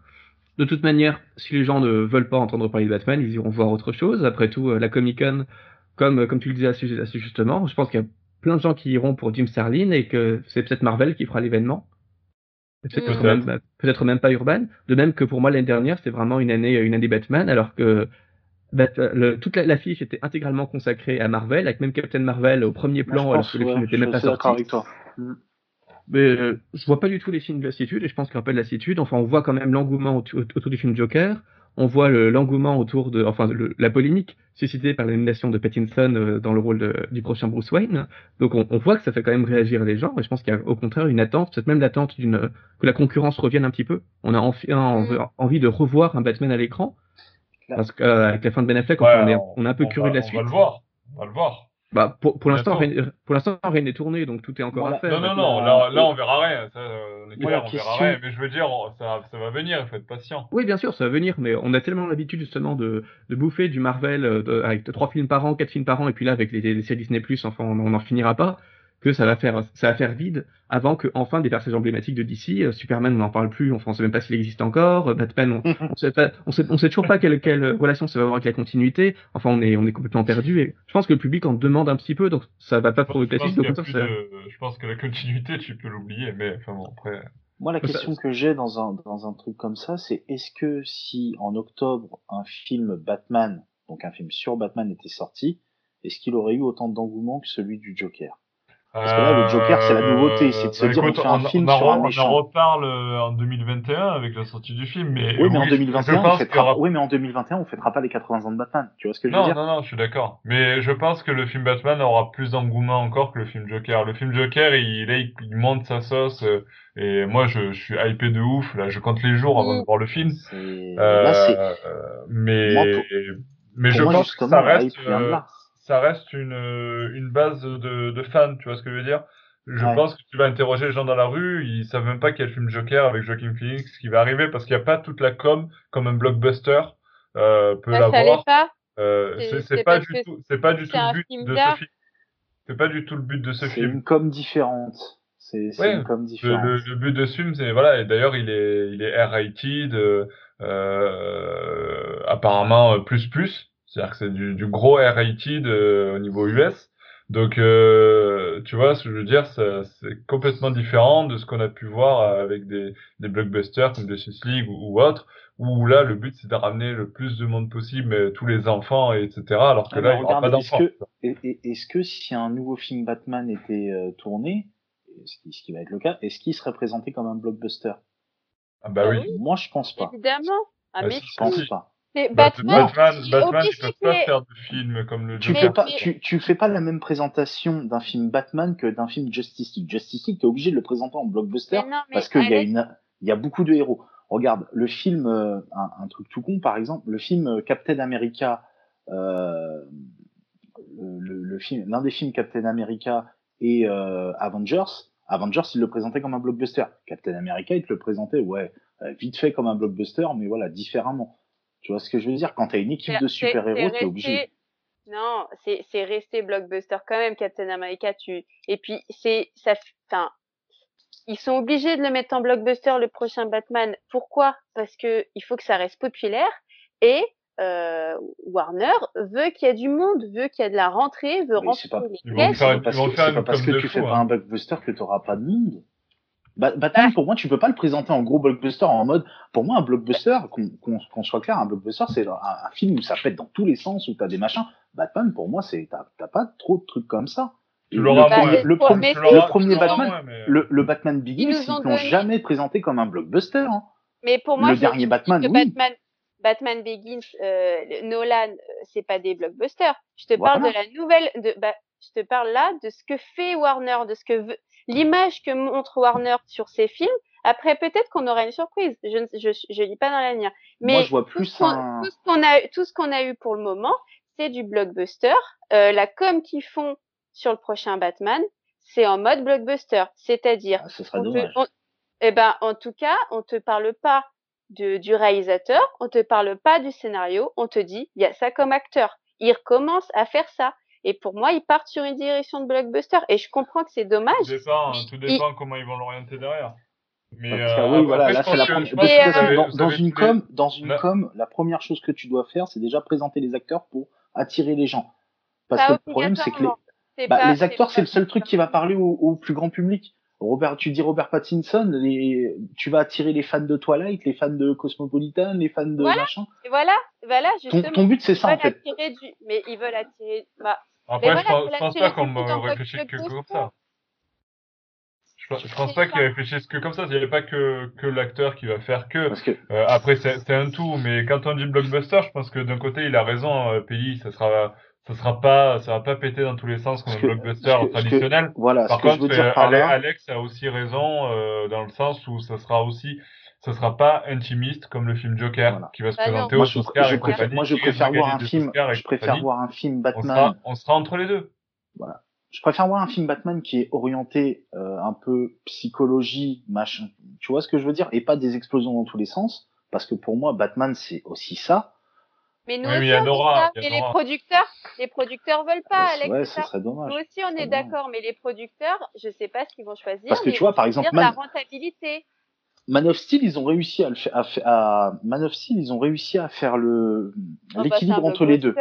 D: De toute manière, si les gens ne veulent pas entendre parler de Batman, ils iront voir autre chose. Après tout, euh, la Comic Con, comme, comme tu le disais assez, assez justement, je pense qu'il y a plein de gens qui iront pour Jim Starlin et que c'est peut-être Marvel qui fera l'événement. Même, peut-être même pas Urban. De même que pour moi l'année dernière, c'était vraiment une année, une année Batman, alors que Bat- le- toute la- l'affiche était intégralement consacrée à Marvel, avec même Captain Marvel au premier
C: Moi,
D: plan, alors que le
C: ouais,
D: film n'était même pas sorti.
C: avec toi.
D: Mais euh, je vois pas du tout les signes de lassitude, et je pense aura pas de lassitude. Enfin, on voit quand même l'engouement autour, autour du film Joker. On voit le- l'engouement autour de, enfin, le- la polémique suscitée par l'élimination de Pattinson euh, dans le rôle de- du prochain Bruce Wayne. Donc, on, on voit que ça fait quand même réagir les gens. Et je pense qu'il y a au contraire une attente, peut-être même l'attente d'une que la concurrence revienne un petit peu. On a envie, envie de revoir un Batman à l'écran. Parce qu'avec la fin de Ben Affleck,
A: Ouais,
D: on, est,
A: on-
D: est un peu curieux de la
A: On
D: suite.
A: va le voir. On va le voir.
D: Bah, pour, pour l'instant, rien, n'est tourné, donc tout est encore
C: Voilà.
D: à faire.
A: Non, non, non, là,
C: euh,
A: là, on verra rien. Ça, euh, on est clair,
C: la
A: on verra rien. Mais je veux dire, on- ça, ça va venir, il faut être patient.
D: Oui, bien sûr, ça va venir, mais on a tellement l'habitude justement de, de bouffer du Marvel euh, de- avec trois films par an, quatre films par an, et puis là avec les, les séries Disney+, enfin on n'en finira pas, que ça va faire ça va faire vide avant que enfin des personnages emblématiques de DC, euh, Superman on n'en parle plus, on sait même pas s'il existe encore, euh, Batman on, on sait pas, on sait, on sait toujours pas quelle, quelle relation ça va avoir avec la continuité, enfin on est on est complètement perdu et je pense que le public en demande un petit peu, donc ça va pas provoquer
A: je pense
D: lassitude,
A: qu'il y
D: au
A: a
D: contraire,
A: plus
D: ça-
A: de- je pense que la continuité, tu peux l'oublier, mais enfin bon, après.
C: Moi, la question que j'ai dans un, dans un truc comme ça, c'est est-ce que si en octobre un film Batman, donc un film sur Batman était sorti, est-ce qu'il aurait eu autant d'engouement que celui du Joker? Parce que là, le Joker, c'est la nouveauté, c'est de se
A: bah,
C: dire, on fait un film
A: en,
C: sur un
A: on
C: méchant.
A: en reparle euh, en 2021 avec la sortie du film, mais
C: Oui, mais en
A: je-
C: 2021,
A: je
C: on fêtera...
A: aura
C: oui, mais en 2021, on fêtera pas les 80 ans de Batman. Tu vois ce que je veux
A: Non,
C: dire?
A: non, non, je suis d'accord. Mais je pense que le film Batman aura plus d'engouement encore que le film Joker. Le film Joker, il, il, il monte sa sauce. euh, et moi, je, je suis hypé de ouf. Là, je compte les jours avant de voir le film. Euh,
C: Là, c'est
A: euh, mais
C: Moi, pour-
A: mais
C: pour
A: je
C: moi,
A: pense que ça reste,
C: hype
A: euh. Ça reste une, euh, une base de, de fans. Tu vois ce que je veux dire? Je
C: Ouais.
A: pense que tu vas interroger les gens dans la rue, ils savent même pas qu'il y a le film Joker avec Joaquin Phoenix qui va arriver parce qu'il n'y a pas toute la com comme un blockbuster euh, peut
B: Ça, ça
A: l'avoir.
B: l'est pas.
A: Euh,
B: C'est-
A: c'est
B: c'est
A: c'est pas
B: parce
A: du
B: que
A: tout, c'est pas du tout
B: c'est
A: le but de ce film. C'est pas du tout le but de ce
C: C'est
A: film.
C: une com différente. C'est c'est
A: Ouais,
C: une com
A: Le,
C: différente.
A: le, le but de ce film, c'est voilà, et d'ailleurs il est il est R-rated, euh, euh, apparemment plus plus, c'est-à-dire que c'est du, du gros R-rated euh, au niveau US. Donc euh, tu vois, ce que je veux dire, c'est complètement différent de ce qu'on a pu voir avec des, des blockbusters comme Justice League ou, ou autres, où là le but c'est de ramener le plus de monde possible, mais tous les enfants, et etc. Alors que
C: Ah,
A: là il n'y aura pas
C: est-ce
A: d'enfants.
C: que, est-ce que si un nouveau film Batman était euh, tourné, ce qui, ce qui va être le cas, est-ce qu'il serait présenté comme un blockbuster?
A: Ah bah
B: Ah
A: oui.
C: Moi, je pense pas.
B: Évidemment. Ah,
A: Bah,
B: mais
C: Je pense
A: si.
C: pas.
B: C'est Batman.
A: Batman,
B: est
A: Batman, peuvent
B: qu'il
A: pas faire de film comme le
C: Tu fais pas, tu, tu fais pas la même présentation d'un film Batman que d'un film Justice League. Justice League, t'es obligé de le présenter en blockbuster
B: Mais non, mais
C: parce qu'il y a
B: Alex,
C: une, il y a beaucoup de héros. Regarde, le film, euh, un, un truc tout con par exemple, le film euh, Captain America, euh, le, le- le film, l'un des films Captain America et euh, Avengers. Avengers, il le présentait comme un blockbuster. Captain America, il te le présentait, ouais, vite fait comme un blockbuster, mais voilà, différemment. Tu vois ce que je veux dire? Quand t'as une équipe de super-héros, t'es obligé.
B: Non, c'est c'est resté blockbuster quand même, Captain America. Tu et puis c'est ça. Enfin, ils sont obligés de le mettre en blockbuster le prochain Batman. Pourquoi? Parce que il faut que ça reste populaire et euh, Warner veut qu'il y ait du monde, veut qu'il y ait de la rentrée, veut
C: Mais
B: rentrer
C: pas-
B: les caisses.
C: C'est pas parce que, pas parce que tu
A: fou,
C: fais pas
A: hein.
C: un blockbuster que t'auras pas de monde. Ba- Batman,
B: Bah.
C: pour moi, tu peux pas le présenter en gros blockbuster en mode. Pour moi, un blockbuster, qu'on soit clair, un blockbuster, c'est un, un film où ça pète dans tous les sens, où t'as des machins. Batman, pour moi, c'est t'as t'as pas trop de trucs comme ça.
A: Tu
C: le,
B: Bah, ouais,
A: Tu
C: le premier Batman,
A: mais-
C: le, le Batman Begins,
B: Ils
C: ils
B: ont
C: l'ont jamais présenté comme un blockbuster. hein.
B: Mais pour moi,
C: Le dernier Batman, oui.
B: Batman, Batman Begins, euh, Nolan, euh, c'est pas des blockbusters. Je te parle de la nouvelle, de, bah, je te parle là de ce que fait Warner, de ce que veut, l'image que montre Warner sur ses films. Après, peut-être qu'on aura une surprise. Je ne je, je lis pas dans l'avenir. Mais
C: Moi, je vois plus
B: tout, ce
C: un...
B: tout ce qu'on a, tout ce qu'on a eu pour le moment, c'est du blockbuster. Euh, la com qu'ils font sur le prochain Batman, c'est en mode blockbuster. C'est-à-dire,
C: Ah, ce
B: te- on- eh ben, en tout cas, on te parle pas de, du réalisateur, on te parle pas du scénario, on te dit, il y a ça comme acteur. Ils recommencent à faire ça. Et pour moi, ils partent sur une direction de blockbuster. Et je comprends que c'est dommage.
A: Tout dépend, tout
B: il-
A: dépend comment ils vont l'orienter derrière. Mais euh,
C: oui, voilà, là c'est la première. dans, une com, dans une
A: Là-
C: com, la première chose que tu dois faire, c'est déjà présenter les acteurs pour attirer les gens. Parce
B: Pas
C: que le problème, c'est que les, bah,
B: pas-
C: les acteurs, c'est le seul truc qui va parler au, au plus grand public. Robert, tu dis Robert Pattinson, les, tu vas attirer les fans de Twilight, les fans de Cosmopolitan, les fans de
B: Voilà.
C: machin.
B: Et voilà, voilà,
C: Ton,
B: justement.
C: ton but, c'est ça en fait.
B: du, mais ils veulent attirer, bah,
A: Après, je
B: voilà,
A: pense, je pense
B: la
A: pas qu'on réfléchisse que comme ça. Je, pense- je pense pas qu'ils réfléchissent que comme ça. Il n'y a pas que, que l'acteur qui va faire que.
C: Parce que
A: Euh, après, c'est un tout, mais quand on dit blockbuster, je pense que d'un côté, il a raison, euh, ça sera, ça sera pas, ça va pas péter dans tous les sens comme un blockbuster
C: que- que-
A: traditionnel.
C: voilà,
A: Par contre, euh,
C: par
A: Alex a aussi raison euh, dans le sens où ça sera aussi, ça sera pas intimiste comme le film Joker
C: Voilà.
A: qui va se
B: Bah non.
A: présenter
C: moi,
A: aux Oscars et compagnie.
C: moi, je préfère voir un film, je préfère
A: compagnie.
C: voir un film
A: On
C: Batman.
A: sera, on sera entre les deux.
C: Je préfère voir un film Batman qui est orienté euh, un peu psychologie, machin. Tu vois ce que je veux dire? Et pas des explosions dans tous les sens. Parce que pour moi, Batman, c'est aussi ça.
B: Mais nous
A: Oui,
B: aussi on
A: Nora,
B: les producteurs, les producteurs veulent pas, Alex,
C: ouais,
B: ça.
C: serait dommage.
B: Nous aussi, on est d'accord, mais les producteurs, je sais pas ce qu'ils vont choisir.
C: Parce que
B: mais
C: tu vois, par exemple,
B: dire la
C: Man-
B: rentabilité.
C: Man of Steel, ils ont réussi à le faire. À, fa- à- Man of Steel, ils ont réussi à faire le
B: Oh, bah,
C: l'équilibre entre les deux.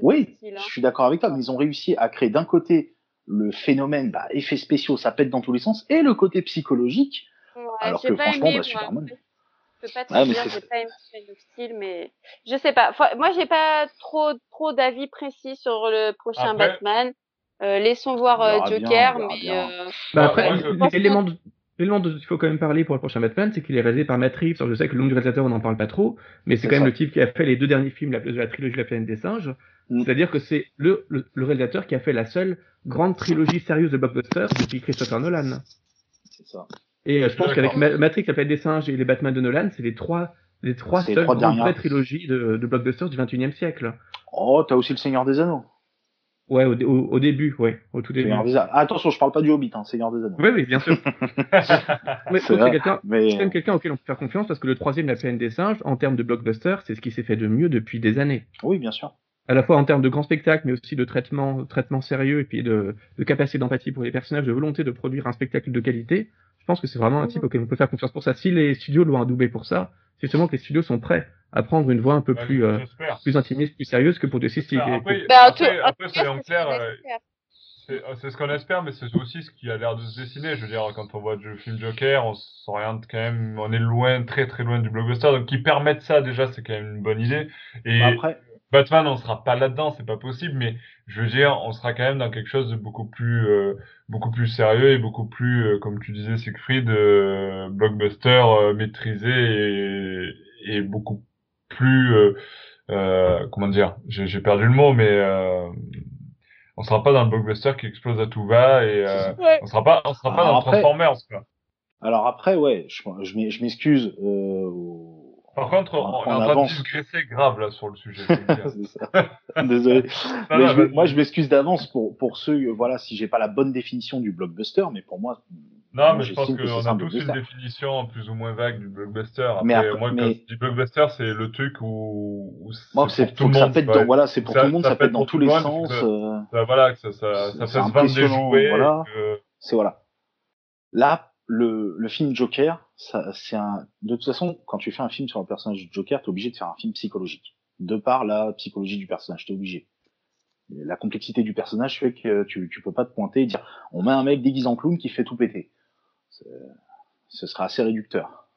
C: Oui,
B: style,
C: je
B: hein.
C: suis d'accord avec toi, mais ils ont réussi à créer d'un côté le phénomène, bah, effets spéciaux, ça pète dans tous les sens, et le côté psychologique.
B: Ouais,
C: Alors que
B: pas
C: franchement,
B: aimé,
C: bah,
B: moi.
C: Superman.
B: Je peux pas te
C: mais
B: dire, j'ai pas aimé Man of Steel, mais je sais pas. Faut- Moi, j'ai pas trop trop d'avis précis sur le prochain
A: Après-
B: Batman. Euh, laissons voir euh,
C: bien,
B: Joker, mais euh,
D: Bah
A: Ouais,
D: après, l'élément dont il faut quand même parler pour le prochain Batman, c'est qu'il est réalisé par Matt Reeves. Alors, je sais que le nom du réalisateur, on n'en parle pas trop, mais c'est quand même le type qui a fait les deux derniers films de la trilogie La planète des singes.
C: Mm.
D: C'est-à-dire que c'est le, le, le réalisateur qui a fait la seule grande trilogie sérieuse de blockbuster depuis Christopher Nolan.
C: C'est ça.
D: Et euh, je pense qu'avec Ma- Matrix, La planète des singes et les Batman de Nolan, c'est les trois, les trois seules vraies trilogies de, de blockbusters du 21e siècle.
C: Oh, t'as aussi le Seigneur des Anneaux.
D: Ouais, au, dé- au, au début, ouais, au tout début.
C: Des. Ah, attention, je parle pas du Hobbit, hein, Seigneur des Anneaux.
D: Oui, oui, bien sûr. Mais
C: C'est
D: quelqu'un
C: Mais
D: même quelqu'un auquel on peut faire confiance parce que le troisième, La planète des singes, en termes de blockbuster, c'est ce qui s'est fait de mieux depuis des années.
C: oui, bien sûr.
D: À la fois en termes de grand spectacle, mais aussi de traitement, traitement sérieux et puis de, de capacité d'empathie pour les personnages, de volonté de produire un spectacle de qualité. Je pense que c'est vraiment un type auquel on peut faire confiance pour ça. Si les studios l'ont adoubé pour ça, c'est justement que les studios sont prêts à prendre une voie un peu
A: Ouais,
D: plus, euh, plus intimiste, plus sérieuse que pour des styles.
A: Après, après,
B: Bah,
A: après, après, soyons
B: c'est ce
A: clairs,
B: qu'on
A: euh, c'est euh, c'est ce qu'on espère, mais c'est aussi ce qui a l'air de se dessiner. Je veux dire, quand on voit le film Joker, on s'oriente quand même, on est loin, très très loin du blockbuster. Donc, qui permettent ça, déjà, c'est quand même une bonne idée. Et
C: Bah, après,
A: Batman, on sera pas là-dedans, c'est pas possible, mais je veux dire, on sera quand même dans quelque chose de beaucoup plus, euh, beaucoup plus sérieux et beaucoup plus, euh, comme tu disais, Siegfried, euh, blockbuster maîtrisé et, et beaucoup plus, comment dire, j'ai perdu le mot, mais on sera pas dans le blockbuster qui explose à tout va et
B: Ouais.
A: on sera pas, on sera pas
C: Alors
A: dans
C: après-
A: Transformers. Quoi.
C: alors après, ouais, je, je m'ex- je m'excuse. Euh,
A: Par contre, on,
C: En-
A: on est
C: en
A: en train de
C: avance.
A: digresser grave là sur le sujet. je.
C: Désolé.
A: Non,
C: Mais
A: non,
C: je vais-
A: vas-y.
C: moi, je m'excuse d'avance pour, pour ceux, euh, voilà, si j'ai pas la bonne définition du blockbuster, mais pour moi,
A: Non,
C: moi,
A: mais je pense
C: que
A: qu'on a tous une définition plus ou moins vague du blockbuster. Après,
C: Mais après-
A: moi, quand
C: mais-
A: je dis blockbuster, c'est le truc où, où
C: moi,
A: c'est pour tout le
C: que ça
A: monde.
C: pète dans, voilà, c'est pour tout le monde,
A: ça
C: ça,
A: pète
C: dans tous les
A: le monde,
C: sens. euh,
A: voilà, que ça, ça, ça fasse vendre des jouets.
C: voilà. c'est voilà. Là, le, le film Joker, ça, c'est un. De toute façon, quand tu fais un film sur le personnage du Joker, t'es obligé de faire un film psychologique. De par la psychologie du personnage, t'es obligé. La complexité du personnage fait que tu, tu peux pas te pointer et dire on met un mec déguisé en clown qui fait tout péter. C'est- Ce sera assez réducteur.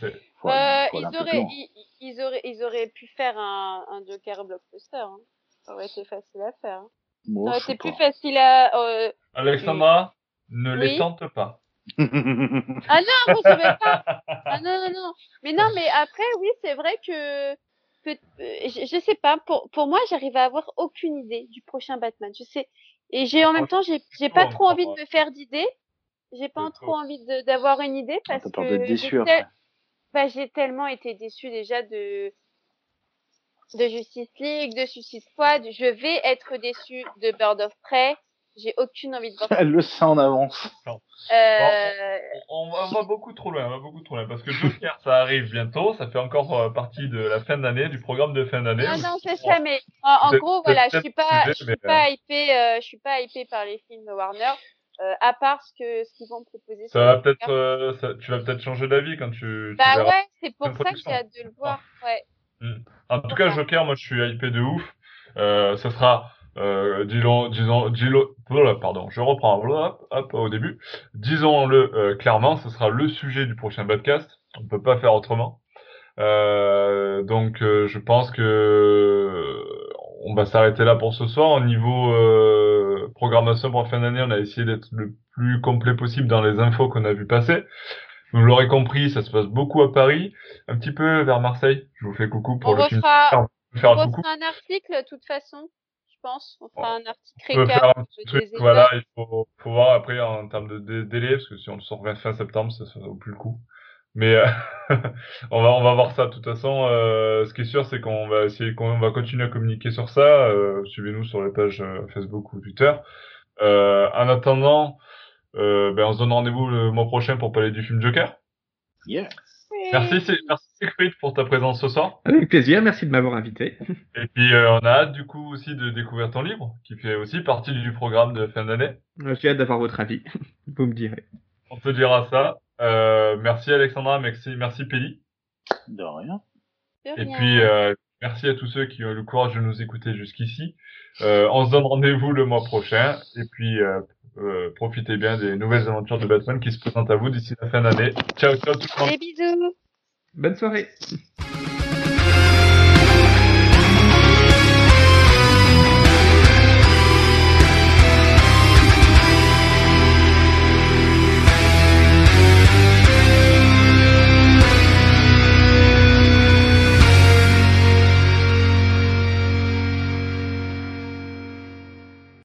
A: c'est-
C: Faut aller-
B: Euh,
C: faut aller un
B: ils, auraient,
C: plus loin.
B: ils, ils auraient, ils auraient pu faire un, un Joker blockbuster. Hein. Ça aurait été facile à faire. hein.
C: Bon,
B: Ça aurait été plus
C: pas.
B: facile à. euh,
A: Alexandra, ne les tente pas.
B: Ah non, je vais pas. Ah non, non, non. Mais non, mais après, oui, c'est vrai que. que- euh, je, je sais pas, pour, pour moi, j'arrive à avoir aucune idée du prochain Batman. Je sais. Et j'ai en même temps, j'ai pas trop envie de me faire d'idées. J'ai pas trop envie d'avoir une idée parce
C: T'as peur
B: que.
C: d'être déçu après.
B: bah, j'ai tellement été déçue déjà de de Justice League, de Suicide Squad. Je vais être déçue de Bird of Prey. J'ai aucune envie de voir.
C: Elle le sait en avance.
B: Euh,
A: On va, on va beaucoup trop loin, on va beaucoup trop loin. Parce que Joker, ça arrive bientôt. Ça fait encore euh, partie de la fin d'année, du programme de fin d'année.
B: Non, non, c'est ça, mais en, gros, voilà, je suis pas, je suis pas hypée, euh, je suis pas hypée par les films Warner, euh, à part ce que, ce qu'ils vont proposer.
A: Ça va peut-être, euh, tu vas peut-être changer d'avis quand tu,
B: Bah ouais, c'est pour ça que j'ai hâte de le voir. Ouais.
A: En tout cas, Joker, moi, je suis hypé de ouf. Euh, ça sera, euh, disons, disons, disons, pardon, je reprends, voilà, hop, au début. Disons-le euh, clairement, ce sera le sujet du prochain podcast. On peut pas faire autrement. Euh, donc, euh, je pense que euh, on va s'arrêter là pour ce soir. Au niveau euh, programmation pour la fin d'année, on a essayé d'être le plus complet possible dans les infos qu'on a vu passer. Vous l'aurez compris, ça se passe beaucoup à Paris, un petit peu vers Marseille. Je vous fais coucou pour
B: On
A: le film. faire
B: on refera un article, de toute façon, pense. On fera un article
A: On peut faire un petit truc, voilà, il faut, faut voir après en termes de dé- délai, parce que si on le sort fin septembre, ça ne vaut plus le coup. Mais euh, on va on va voir ça. De toute façon, euh, ce qui est sûr, c'est qu'on va essayer, qu'on va continuer à communiquer sur ça. Euh, Suivez-nous sur les pages Facebook ou Twitter. Euh, en attendant, euh, ben, on se donne rendez-vous le mois prochain pour parler du film Joker.
C: Yeah.
A: Merci, merci Siegfried pour ta présence ce soir.
D: Avec plaisir, merci de m'avoir invité.
A: Et puis euh, on a hâte du coup aussi de découvrir ton livre, qui fait aussi partie du programme de fin d'année.
D: Euh, J'ai hâte d'avoir votre avis. Vous me direz.
A: On te dira ça. Euh, merci Alexandra, merci, merci Pelli.
C: De rien.
B: De
A: Et
B: rien.
A: puis euh, merci à tous ceux qui ont eu le courage de nous écouter jusqu'ici. Euh, on se donne rendez-vous le mois prochain. Et puis euh, euh, profitez bien des nouvelles aventures de Batman qui se présentent à vous d'ici la fin d'année. Ciao, ciao tout le monde.
B: Des bisous.
D: Bonne soirée.